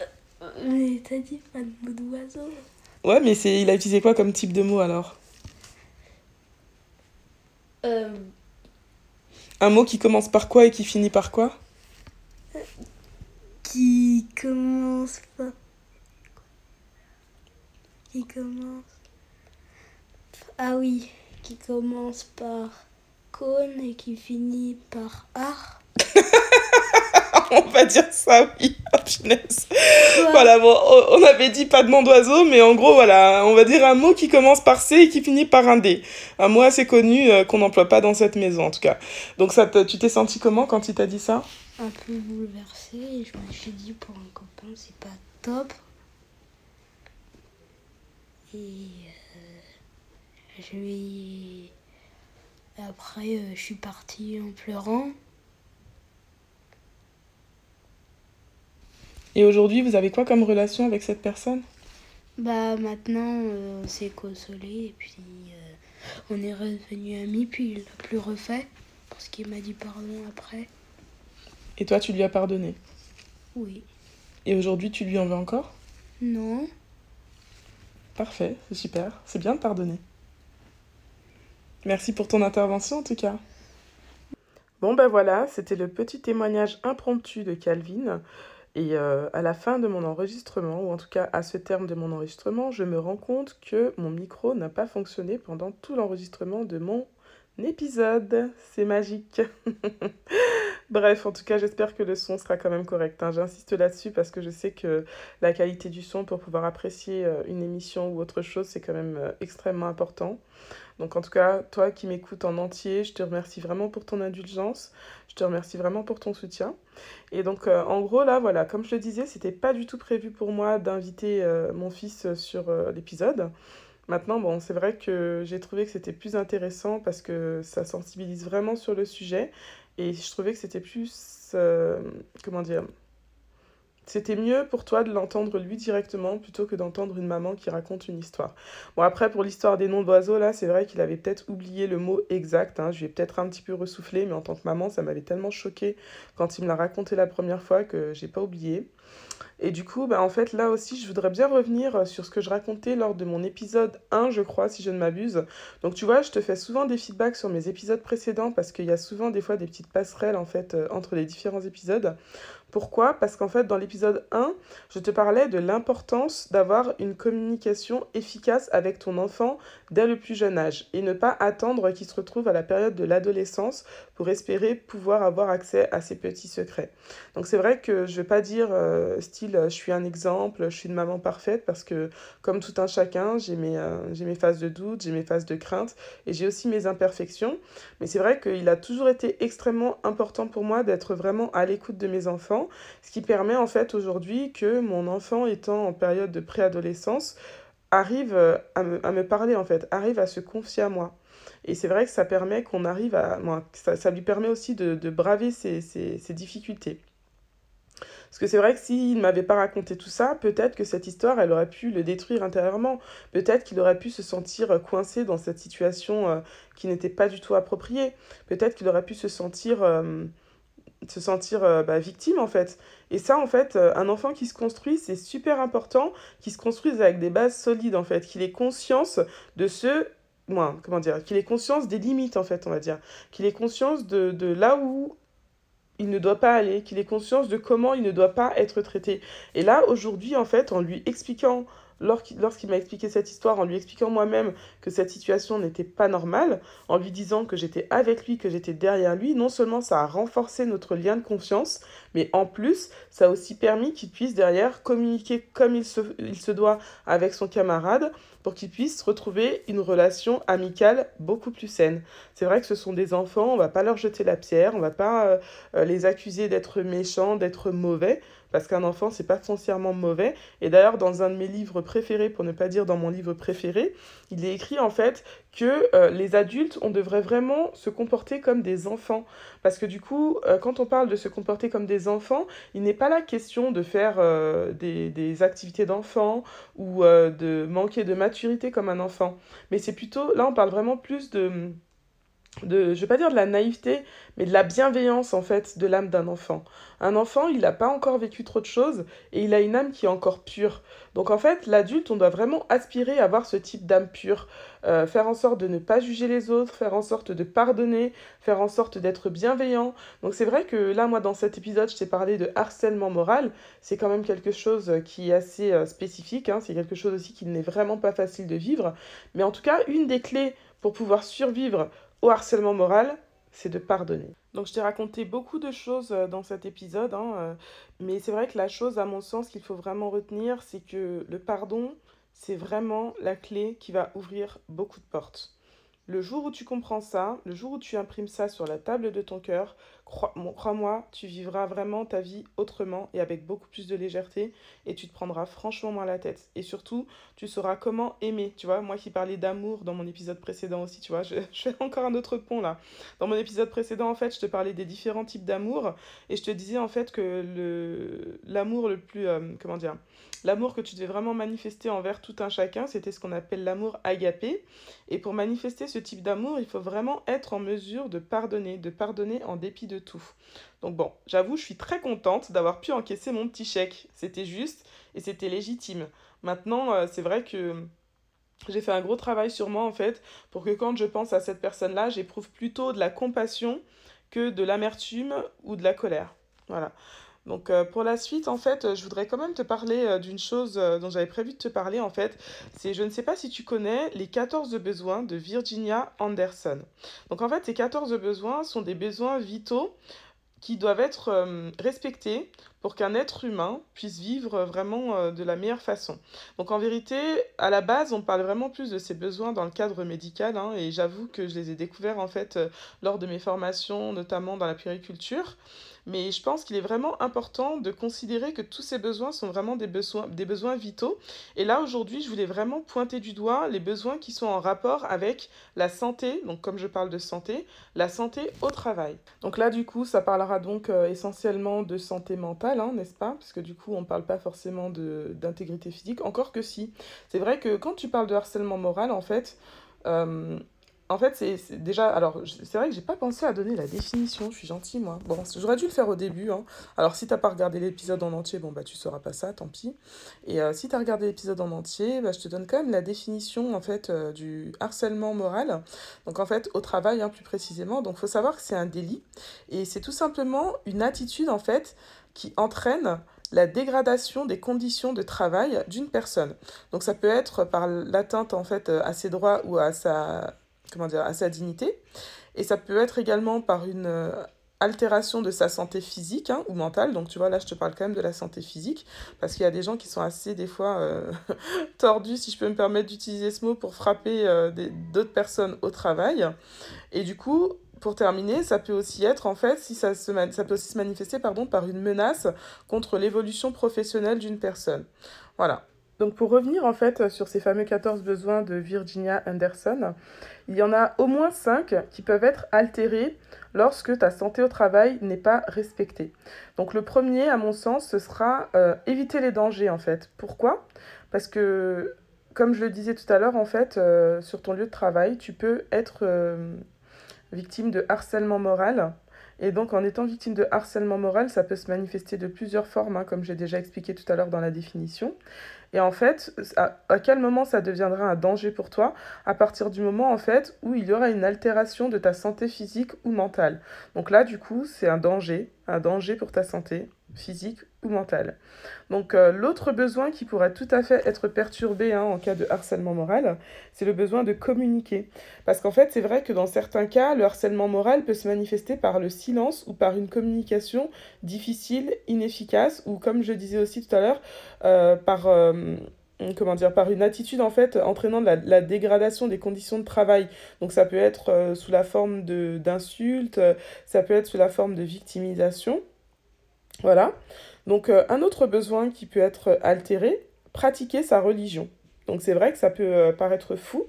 euh, mais t'as dit pas de mots d'oiseau. Ouais, mais c'est, il a utilisé quoi comme type de mot alors? Euh... Un mot qui commence par quoi et qui finit par quoi? Qui commence par. Qui commence. Ah oui, qui commence par cône et qui finit par art. <laughs> on va dire ça, oui. Oh, voilà, bon, on avait dit pas de nom d'oiseau, mais en gros, voilà, on va dire un mot qui commence par C et qui finit par un D. Un mot assez connu euh, qu'on n'emploie pas dans cette maison, en tout cas. Donc, ça tu t'es senti comment quand il t'a dit ça? Un peu bouleversée, et je me suis dit, pour un copain, c'est pas top. Et euh, je lui. Après, euh, je suis partie en pleurant. Et aujourd'hui, vous avez quoi comme relation avec cette personne? Bah maintenant, euh, on s'est consolé et puis euh, on est redevenus amis, puis il l'a plus refait parce qu'il m'a dit pardon après. Et toi, tu lui as pardonné? Oui. Et aujourd'hui, tu lui en veux encore? Non. Parfait, c'est super. C'est bien de pardonner. Merci pour ton intervention en tout cas. Bon ben voilà, c'était le petit témoignage impromptu de Calvin. Et euh, à la fin de mon enregistrement, ou en tout cas à ce terme de mon enregistrement, je me rends compte que mon micro n'a pas fonctionné pendant tout l'enregistrement de mon épisode. C'est magique. <laughs> Bref, en tout cas, j'espère que le son sera quand même correct. Hein. J'insiste là-dessus parce que je sais que la qualité du son pour pouvoir apprécier euh, une émission ou autre chose, c'est quand même euh, extrêmement important. Donc en tout cas, toi qui m'écoutes en entier, je te remercie vraiment pour ton indulgence. Je te remercie vraiment pour ton soutien. Et donc euh, en gros là, voilà, comme je le disais, c'était pas du tout prévu pour moi d'inviter mon fils sur l'épisode. Maintenant, bon, c'est vrai que j'ai trouvé que c'était plus intéressant parce que ça sensibilise vraiment sur le sujet et je trouvais que c'était plus. Euh, comment dire c'était mieux pour toi de l'entendre lui directement plutôt que d'entendre une maman qui raconte une histoire. Bon, après, pour l'histoire des noms d'oiseaux, là, c'est vrai qu'il avait peut-être oublié le mot exact. Hein. Je lui ai peut-être un petit peu ressoufflé, mais en tant que maman, ça m'avait tellement choqué quand il me l'a raconté la première fois que j'ai pas oublié. Et du coup, bah, en fait, là aussi, je voudrais bien revenir sur ce que je racontais lors de mon épisode 1, je crois, si je ne m'abuse. Donc, tu vois, je te fais souvent des feedbacks sur mes épisodes précédents parce qu'il y a souvent des fois des petites passerelles, en fait, euh, entre les différents épisodes. Pourquoi? Parce qu'en fait, dans l'épisode 1, je te parlais de l'importance d'avoir une communication efficace avec ton enfant dès le plus jeune âge et ne pas attendre qu'il se retrouve à la période de l'adolescence pour espérer pouvoir avoir accès à ses petits secrets. Donc c'est vrai que je ne vais pas dire euh, style je suis un exemple, je suis une maman parfaite parce que comme tout un chacun, j'ai mes, euh, mes phases de doute, j'ai mes phases de crainte et j'ai aussi mes imperfections. Mais c'est vrai qu'il a toujours été extrêmement important pour moi d'être vraiment à l'écoute de mes enfants ce qui permet en fait aujourd'hui que mon enfant étant en période de préadolescence arrive euh, à me, parler en fait, arrive à se confier à moi. Et c'est vrai que ça permet qu'on arrive à... Ça, ça, lui permet aussi de, de braver ses, ses, difficultés. Parce que c'est vrai que s'il ne m'avait pas raconté tout ça, peut-être que cette histoire, elle aurait pu le détruire intérieurement. Peut-être qu'il aurait pu se sentir coincé dans cette situation euh, qui n'était pas du tout appropriée. Peut-être qu'il aurait pu se sentir... Euh, se sentir euh, bah, victime en fait. Et ça en fait, euh, un enfant qui se construit, c'est super important qu'il se construise avec des bases solides en fait, qu'il ait conscience de ce... Moi, comment dire Qu'il ait conscience des limites en fait, on va dire. Qu'il ait conscience de, de là où il ne doit pas aller, qu'il ait conscience de comment il ne doit pas être traité. Et là, aujourd'hui, en fait, en lui expliquant lorsqu'il m'a expliqué cette histoire, en lui expliquant moi-même que cette situation n'était pas normale, en lui disant que j'étais avec lui, que j'étais derrière lui, non seulement ça a renforcé notre lien de confiance, mais en plus, ça a aussi permis qu'il puisse derrière communiquer comme il se, il se doit avec son camarade pour qu'ils puissent retrouver une relation amicale beaucoup plus saine. C'est vrai que ce sont des enfants, on va pas leur jeter la pierre, on va pas euh, euh, les accuser d'être méchants, d'être mauvais, parce qu'un enfant, c'est pas foncièrement mauvais. Et d'ailleurs, dans un de mes livres préférés, pour ne pas dire dans mon livre préféré, il est écrit en fait que euh, les adultes, on devrait vraiment se comporter comme des enfants. Parce que du coup, quand on parle de se comporter comme des enfants, il n'est pas la question de faire des, des, activités d'enfants ou de manquer de maturité comme un enfant. Mais c'est plutôt, là on parle vraiment plus de, de, je vais pas dire de la naïveté, mais de la bienveillance en fait de l'âme d'un enfant. Un enfant, il n'a pas encore vécu trop de choses et il a une âme qui est encore pure. Donc en fait, l'adulte, on doit vraiment aspirer à avoir ce type d'âme pure, euh, faire en sorte de ne pas juger les autres, faire en sorte de pardonner, faire en sorte d'être bienveillant. Donc c'est vrai que là, moi, dans cet épisode, je t'ai parlé de harcèlement moral. C'est quand même quelque chose qui est assez euh, spécifique. Hein. C'est quelque chose aussi qui n'est vraiment pas facile de vivre. Mais en tout cas, une des clés pour pouvoir survivre au harcèlement moral, c'est de pardonner. Donc je t'ai raconté beaucoup de choses euh, dans cet épisode, hein, euh, mais c'est vrai que la chose, à mon sens, qu'il faut vraiment retenir, c'est que le pardon, c'est vraiment la clé qui va ouvrir beaucoup de portes. Le jour où tu comprends ça, le jour où tu imprimes ça sur la table de ton cœur, crois-moi, tu vivras vraiment ta vie autrement et avec beaucoup plus de légèreté et tu te prendras franchement moins la tête. Et surtout, tu sauras comment aimer. Tu vois, moi qui parlais d'amour dans mon épisode précédent aussi, tu vois, je, <laughs> fais encore un autre pont là. Dans mon épisode précédent, en fait, je te parlais des différents types d'amour et je te disais en fait que l'amour le plus, euh, comment dire, l'amour que tu devais vraiment manifester envers tout un chacun, c'était ce qu'on appelle l'amour agapé. Et pour manifester ce type d'amour, il faut vraiment être en mesure de pardonner, de pardonner en dépit de tout. Donc bon, j'avoue, je suis très contente d'avoir pu encaisser mon petit chèque. C'était juste et c'était légitime. Maintenant, euh, c'est vrai que j'ai fait un gros travail sur moi en fait pour que quand je pense à cette personne-là, j'éprouve plutôt de la compassion que de l'amertume ou de la colère. Voilà. Donc euh, pour la suite, en fait, je voudrais quand même te parler euh, d'une chose dont j'avais prévu de te parler, en fait. C'est, je ne sais pas si tu connais les 14 besoins de Virginia Anderson. Donc en fait, ces 14 besoins sont des besoins vitaux qui doivent être euh, respectés pour qu'un être humain puisse vivre vraiment euh, de la meilleure façon. Donc en vérité, à la base, on parle vraiment plus de ces besoins dans le cadre médical, hein, et j'avoue que je les ai découverts en fait euh, lors de mes formations, notamment dans la périculture. Mais je pense qu'il est vraiment important de considérer que tous ces besoins sont vraiment des besoins, vitaux. Et là, aujourd'hui, je voulais vraiment pointer du doigt les besoins qui sont en rapport avec la santé, donc comme je parle de santé, la santé au travail. Donc là, du coup, ça parlera donc euh, essentiellement de santé mentale, hein, n'est-ce pas? Parce que du coup, on ne parle pas forcément d'intégrité physique, encore que si. C'est vrai que quand tu parles de harcèlement moral, en fait, euh, en fait, c'est déjà. Alors, c'est vrai que j'ai pas pensé à donner la définition. Je suis gentille, moi. Bon, j'aurais dû le faire au début. Hein. Alors, si t'as pas regardé l'épisode en entier, bon, bah, tu sauras pas ça, tant pis. Et euh, si t'as regardé l'épisode en entier, bah, je te donne quand même la définition, en fait, euh, du harcèlement moral. Donc, en fait, au travail, hein, plus précisément. Donc, faut savoir que c'est un délit. Et c'est tout simplement une attitude, en fait, qui entraîne la dégradation des conditions de travail d'une personne. Donc ça peut être par l'atteinte en fait à ses droits ou à sa comment dire, à sa dignité. Et ça peut être également par une euh, altération de sa santé physique hein, ou mentale. Donc tu vois, là, je te parle quand même de la santé physique, parce qu'il y a des gens qui sont assez, des fois, euh, <laughs> tordus, si je peux me permettre d'utiliser ce mot, pour frapper euh, d'autres personnes au travail. Et du coup, pour terminer, ça peut aussi être, en fait, si ça, se ça peut aussi se manifester pardon, par une menace contre l'évolution professionnelle d'une personne. Voilà. Donc pour revenir en fait sur ces fameux 14 besoins de Virginia Anderson, il y en a au moins 5 qui peuvent être altérés lorsque ta santé au travail n'est pas respectée. Donc le premier, à mon sens, ce sera euh, éviter les dangers en fait. Pourquoi? Parce que, comme je le disais tout à l'heure, en fait, euh, sur ton lieu de travail, tu peux être euh, victime de harcèlement moral et donc, en étant victime de harcèlement moral, ça peut se manifester de plusieurs formes, hein, comme j'ai déjà expliqué tout à l'heure dans la définition. Et en fait, à, quel moment ça deviendra un danger pour toi? À partir du moment, en fait, où il y aura une altération de ta santé physique ou mentale. Donc là, du coup, c'est un danger, un danger pour ta santé physique ou. Donc euh, l'autre besoin qui pourrait tout à fait être perturbé hein, en cas de harcèlement moral, c'est le besoin de communiquer. Parce qu'en fait, c'est vrai que dans certains cas, le harcèlement moral peut se manifester par le silence ou par une communication difficile, inefficace, ou comme je disais aussi tout à l'heure, euh, par... Euh, comment dire, par une attitude en fait entraînant la, la, dégradation des conditions de travail. Donc ça peut être sous la forme d'insultes, ça peut être sous la forme de victimisation. Voilà. Donc euh, un autre besoin qui peut être altéré, pratiquer sa religion. Donc c'est vrai que ça peut euh, paraître fou,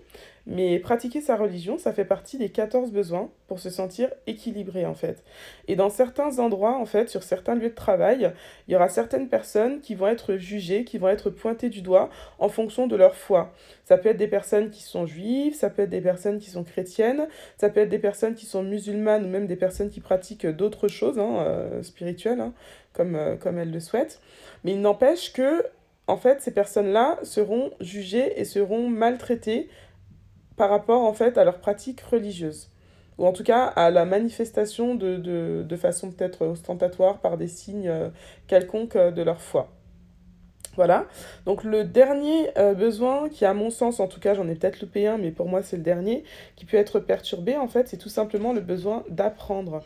mais pratiquer sa religion, ça fait partie des 14 besoins pour se sentir équilibré en fait. Et dans certains endroits, en fait, sur certains lieux de travail, il y aura certaines personnes qui vont être jugées, qui vont être pointées du doigt en fonction de leur foi. Ça peut être des personnes qui sont juives, ça peut être des personnes qui sont chrétiennes, ça peut être des personnes qui sont musulmanes ou même des personnes qui pratiquent d'autres choses hein, euh, spirituelles, hein, comme, euh, elles le souhaitent. Mais il n'empêche que en fait, ces personnes-là seront jugées et seront maltraitées par rapport en fait à leur pratique religieuse ou en tout cas à la manifestation de façon peut-être ostentatoire par des signes euh, quelconques euh, de leur foi. Voilà. Donc le dernier euh, besoin qui à mon sens, en tout cas j'en ai peut-être loupé un, mais pour moi c'est le dernier, qui peut être perturbé en fait, c'est tout simplement le besoin d'apprendre.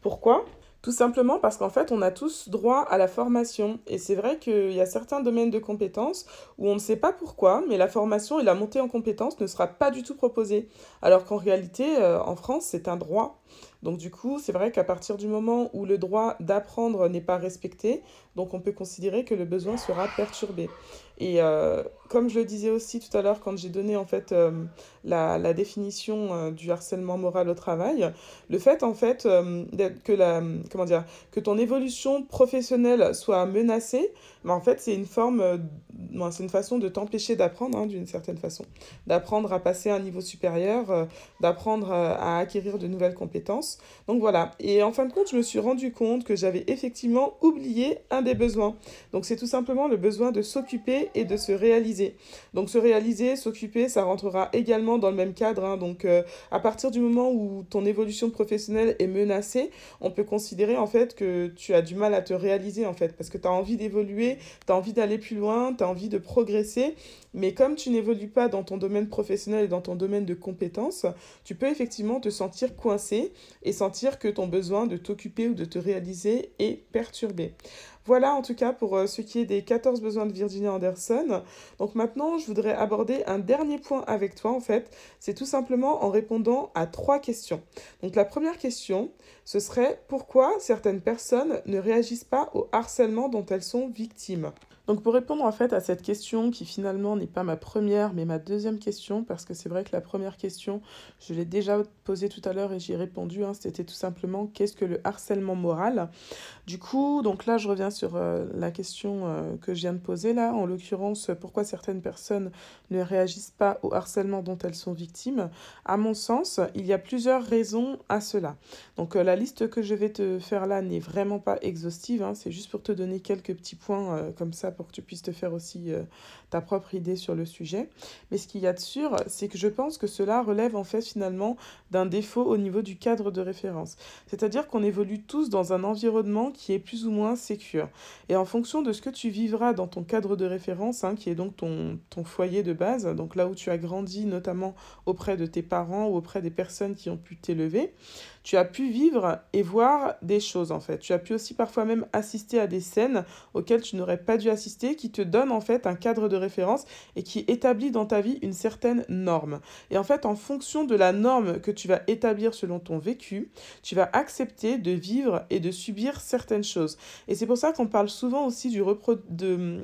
Pourquoi? Tout simplement parce qu'en fait, on a tous droit à la formation. Et c'est vrai qu'il y a certains domaines de compétences où on ne sait pas pourquoi, mais la formation et la montée en compétences ne sera pas du tout proposée. Alors qu'en réalité, euh, en France, c'est un droit. Donc du coup, c'est vrai qu'à partir du moment où le droit d'apprendre n'est pas respecté, donc on peut considérer que le besoin sera perturbé. Et euh, comme je le disais aussi tout à l'heure quand j'ai donné en fait euh, la, la, définition euh, du harcèlement moral au travail, le fait en fait que la comment dire que ton évolution professionnelle soit menacée, mais en fait c'est une forme c'est une façon de t'empêcher d'apprendre hein, d'une certaine façon, d'apprendre à passer à un niveau supérieur, d'apprendre à acquérir de nouvelles compétences. Donc voilà. Et en fin de compte, je me suis rendu compte que j'avais effectivement oublié un des. Donc c'est tout simplement le besoin de s'occuper et de se réaliser. Donc se réaliser, s'occuper, ça rentrera également dans le même cadre. Hein. Donc euh, à partir du moment où ton évolution professionnelle est menacée, on peut considérer en fait que tu as du mal à te réaliser en fait parce que tu as envie d'évoluer, tu as envie d'aller plus loin, tu as envie de progresser, mais comme tu n'évolues pas dans ton domaine professionnel et dans ton domaine de compétences, tu peux effectivement te sentir coincé et sentir que ton besoin de t'occuper ou de te réaliser est perturbé. Voilà en tout cas pour euh, ce qui est des 14 besoins de Virginia Anderson. Donc maintenant, je voudrais aborder un dernier point avec toi en fait. C'est tout simplement en répondant à trois questions. Donc la première question, ce serait pourquoi certaines personnes ne réagissent pas au harcèlement dont elles sont victimes. Donc pour répondre en fait à cette question qui finalement n'est pas ma première mais ma deuxième question parce que c'est vrai que la première question je l'ai déjà posée tout à l'heure et j'y ai répondu hein, c'était tout simplement qu'est-ce que le harcèlement moral? Du coup donc là je reviens sur euh, la question euh, que je viens de poser là. En l'occurrence pourquoi certaines personnes ne réagissent pas au harcèlement dont elles sont victimes? À mon sens il y a plusieurs raisons à cela. Donc euh, la liste que je vais te faire là n'est vraiment pas exhaustive hein, c'est juste pour te donner quelques petits points comme ça pour que tu puisses te faire aussi euh, ta propre idée sur le sujet. Mais ce qu'il y a de sûr, c'est que je pense que cela relève en fait finalement d'un défaut au niveau du cadre de référence. C'est-à-dire qu'on évolue tous dans un environnement qui est plus ou moins sécure. Et en fonction de ce que tu vivras dans ton cadre de référence, hein, qui est donc ton foyer de base, donc là où tu as grandi notamment auprès de tes parents ou auprès des personnes qui ont pu t'élever, tu as pu vivre et voir des choses en fait. Tu as pu aussi parfois même assister à des scènes auxquelles tu n'aurais pas dû assister, qui te donnent en fait un cadre de référence et qui établit dans ta vie une certaine norme. Et en fait, en fonction de la norme que tu vas établir selon ton vécu, tu vas accepter de vivre et de subir certaines choses. Et c'est pour ça qu'on parle souvent aussi du repro de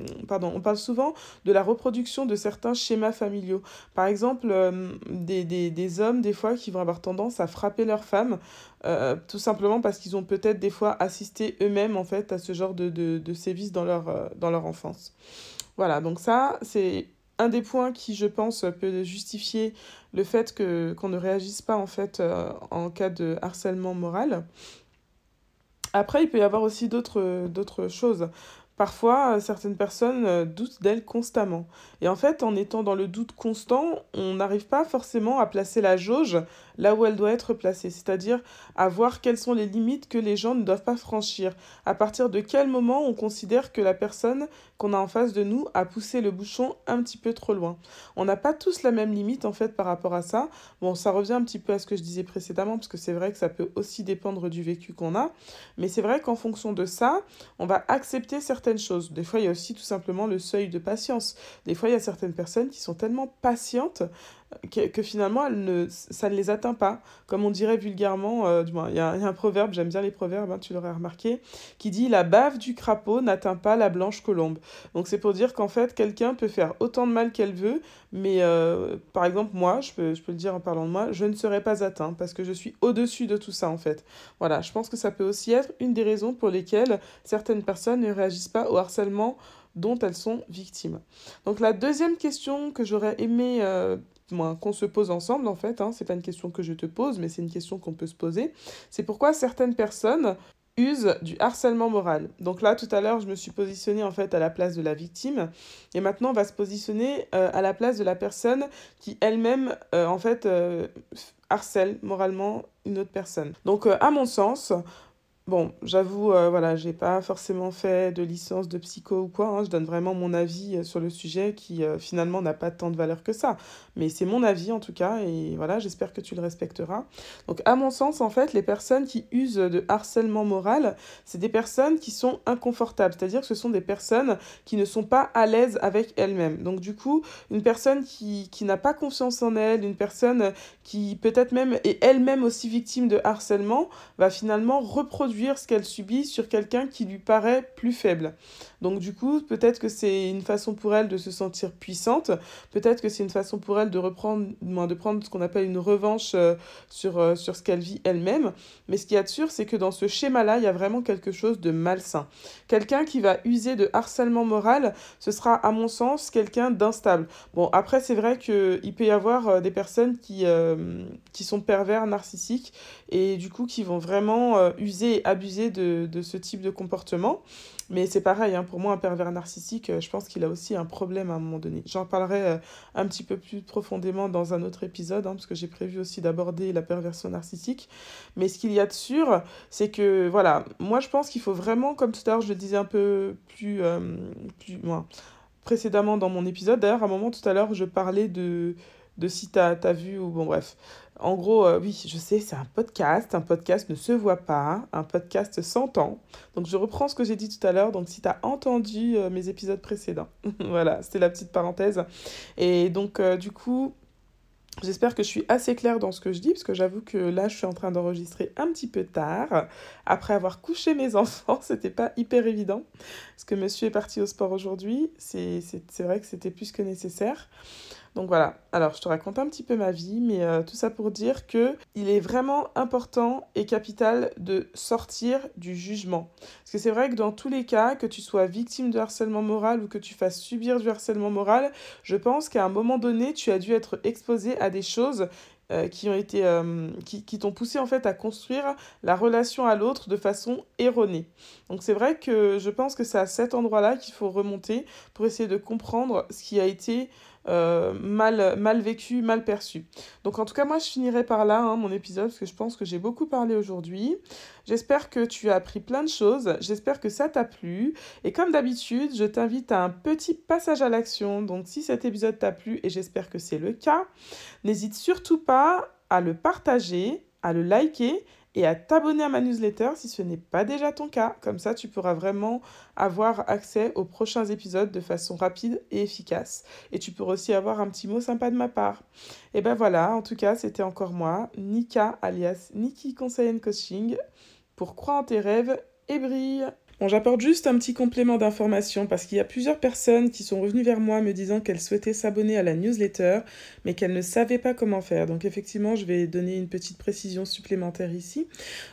souvent de la reproduction de certains schémas familiaux. Par exemple, euh, des, des, des hommes des fois qui vont avoir tendance à frapper leurs femmes euh, tout simplement parce qu'ils ont peut-être des fois assisté eux-mêmes en fait à ce genre de, de, de sévices dans leur, euh, dans leur enfance. Voilà, donc ça, c'est un des points qui, je pense, peut justifier le fait que qu'on ne réagisse pas en fait euh, en cas de harcèlement moral. Après, il peut y avoir aussi d'autres d'autres choses. Parfois, certaines personnes doutent d'elles constamment. Et en fait, en étant dans le doute constant, on n'arrive pas forcément à placer la jauge là où elle doit être placée, c'est-à-dire à voir quelles sont les limites que les gens ne doivent pas franchir, à partir de quel moment on considère que la personne qu'on a en face de nous a poussé le bouchon un petit peu trop loin? On n'a pas tous la même limite en fait par rapport à ça. Bon, ça revient un petit peu à ce que je disais précédemment, parce que c'est vrai que ça peut aussi dépendre du vécu qu'on a, mais c'est vrai qu'en fonction de ça, on va accepter certaines choses. Des fois, il y a aussi tout simplement le seuil de patience. Des fois, il y a certaines personnes qui sont tellement patientes que, finalement, elle ne, ça ne les atteint pas. Comme on dirait vulgairement, euh, du moins, il y, a un proverbe, j'aime bien les proverbes, hein, tu l'aurais remarqué, qui dit La bave du crapaud n'atteint pas la blanche colombe. Donc c'est pour dire qu'en fait, quelqu'un peut faire autant de mal qu'elle veut, mais euh, par exemple, moi, je peux, je peux le dire en parlant de moi, je ne serai pas atteint parce que je suis au-dessus de tout ça, en fait. Voilà, je pense que ça peut aussi être une des raisons pour lesquelles certaines personnes ne réagissent pas au harcèlement dont elles sont victimes. Donc la deuxième question que j'aurais aimé euh, qu'on se pose ensemble en fait, hein, c'est pas une question que je te pose, mais c'est une question qu'on peut se poser, c'est pourquoi certaines personnes usent du harcèlement moral. Donc là, tout à l'heure, je me suis positionnée en fait à la place de la victime, et maintenant, on va se positionner euh, à la place de la personne qui elle-même, euh, en fait, euh, harcèle moralement une autre personne. Donc, à mon sens, Bon, j'avoue, euh, voilà, j'ai pas forcément fait de licence de psycho ou quoi. Hein, je donne vraiment mon avis euh, sur le sujet qui euh, finalement n'a pas tant de valeur que ça. Mais c'est mon avis en tout cas, et voilà, j'espère que tu le respecteras. Donc, à mon sens, en fait, les personnes qui usent de harcèlement moral, c'est des personnes qui sont inconfortables. C'est-à-dire que ce sont des personnes qui ne sont pas à l'aise avec elles-mêmes. Donc, du coup, une personne qui, qui n'a pas confiance en elle, une personne qui peut-être même est elle-même aussi victime de harcèlement, va finalement reproduire ce qu'elle subit sur quelqu'un qui lui paraît plus faible. Donc du coup, peut-être que c'est une façon pour elle de se sentir puissante, peut-être que c'est une façon pour elle de reprendre, de prendre ce qu'on appelle une revanche euh, sur, euh, sur ce qu'elle vit elle-même. Mais ce qu'il y a de sûr, c'est que dans ce schéma-là, il y a vraiment quelque chose de malsain. Quelqu'un qui va user de harcèlement moral, ce sera à mon sens quelqu'un d'instable. Bon, après, c'est vrai qu'il peut y avoir euh, des personnes qui, qui sont pervers, narcissiques, et du coup qui vont vraiment user abuser de, de ce type de comportement. Mais c'est pareil, hein, pour moi, un pervers narcissique, euh, je pense qu'il a aussi un problème à un moment donné. J'en parlerai euh, un petit peu plus profondément dans un autre épisode, hein, parce que j'ai prévu aussi d'aborder la perversion narcissique. Mais ce qu'il y a de sûr, c'est que, voilà, moi je pense qu'il faut vraiment, comme tout à l'heure je le disais un peu plus, euh, précédemment dans mon épisode, d'ailleurs, à un moment tout à l'heure, je parlais de, de si tu as, vu, ou bon bref, En gros, euh, oui, je sais, c'est un podcast. Un podcast ne se voit pas. Un podcast s'entend. Donc, je reprends ce que j'ai dit tout à l'heure. Donc, si tu as entendu euh, mes épisodes précédents, <laughs> voilà, c'était la petite parenthèse. Et donc, euh, du coup, J'espère que je suis assez claire dans ce que je dis, parce que j'avoue que là, je suis en train d'enregistrer un petit peu tard. Après avoir couché mes <laughs> enfants, c'était pas hyper évident, parce que monsieur est parti au sport aujourd'hui. C'est vrai que c'était plus que nécessaire. Donc voilà, alors je te raconte un petit peu ma vie, mais euh, tout ça pour dire que il est vraiment important et capital de sortir du jugement. Parce que c'est vrai que dans tous les cas, que tu sois victime de harcèlement moral ou que tu fasses subir du harcèlement moral, je pense qu'à un moment donné, tu as dû être exposé à des choses euh, qui ont été euh, qui, qui t'ont poussé en fait à construire la relation à l'autre de façon erronée. Donc c'est vrai que je pense que c'est à cet endroit-là qu'il faut remonter pour essayer de comprendre ce qui a été euh, mal, mal vécu, mal perçu. Donc en tout cas, moi, je finirai par là hein, mon épisode parce que je pense que j'ai beaucoup parlé aujourd'hui. J'espère que tu as appris plein de choses. J'espère que ça t'a plu. Et comme d'habitude, je t'invite à un petit passage à l'action. Donc si cet épisode t'a plu, et j'espère que c'est le cas, n'hésite surtout pas à le partager, à le liker et à t'abonner à ma newsletter si ce n'est pas déjà ton cas. Comme ça, tu pourras vraiment avoir accès aux prochains épisodes de façon rapide et efficace. Et tu pourras aussi avoir un petit mot sympa de ma part. Et ben voilà, en tout cas, c'était encore moi, Nika, alias Niki Conseil Coaching, pour croire en tes rêves et brille. Bon, j'apporte juste un petit complément d'information parce qu'il y a plusieurs personnes qui sont revenues vers moi me disant qu'elles souhaitaient s'abonner à la newsletter, mais qu'elles ne savaient pas comment faire. Donc effectivement, je vais donner une petite précision supplémentaire ici.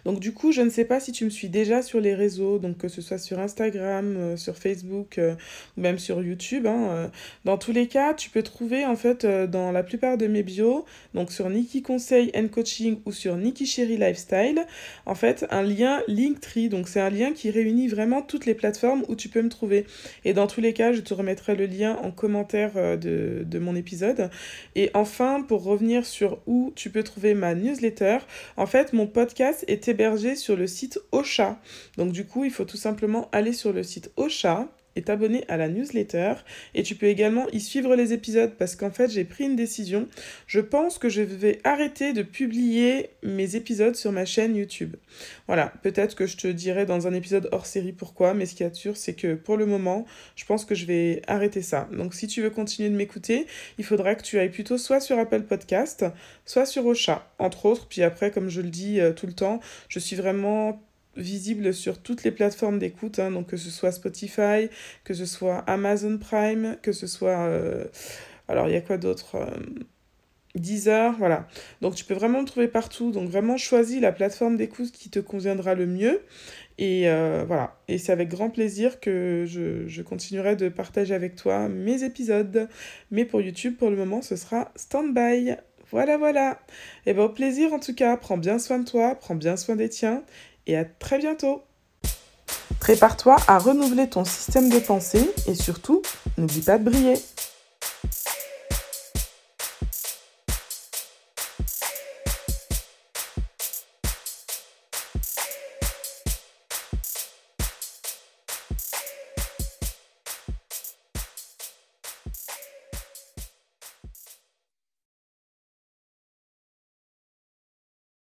Donc du coup, je ne sais pas si tu me suis déjà sur les réseaux, donc que ce soit sur Instagram, euh, sur Facebook euh, ou même sur YouTube. Hein, euh. dans tous les cas, tu peux trouver en fait dans la plupart de mes bios, donc sur Nikki Conseil and Coaching ou sur Nikki Sherry Lifestyle, en fait un lien Linktree. Donc c'est un lien qui réunit vraiment toutes les plateformes où tu peux me trouver. Et dans tous les cas, je te remettrai le lien en commentaire euh, de, de mon épisode. Et enfin, pour revenir sur où tu peux trouver ma newsletter, en fait, mon podcast est hébergé sur le site Ocha. Donc du coup, il faut tout simplement aller sur le site Ocha et t'abonner à la newsletter. Et tu peux également y suivre les épisodes parce qu'en fait, j'ai pris une décision. Je pense que je vais arrêter de publier mes épisodes sur ma chaîne YouTube. Voilà, peut-être que je te dirai dans un épisode hors série pourquoi, mais ce qui est sûr, c'est que pour le moment, je pense que je vais arrêter ça. Donc si tu veux continuer de m'écouter, il faudra que tu ailles plutôt soit sur Apple Podcast, soit sur Ocha, entre autres. Puis après, comme je le dis euh, tout le temps, je suis vraiment visible sur toutes les plateformes d'écoute, hein, donc que ce soit Spotify, que ce soit Amazon Prime, que ce soit... Euh, alors il y a quoi d'autre euh, Deezer, voilà. Donc tu peux vraiment me trouver partout. Donc vraiment choisis la plateforme d'écoute qui te conviendra le mieux. Et euh, voilà. Et c'est avec grand plaisir que je, je, continuerai de partager avec toi mes épisodes. Mais pour YouTube, pour le moment, ce sera stand-by. Voilà, voilà. Et bien au plaisir en tout cas. Prends bien soin de toi, prends bien soin des tiens et à très bientôt. Prépare-toi à renouveler ton système de pensée et surtout, n'oublie pas de briller.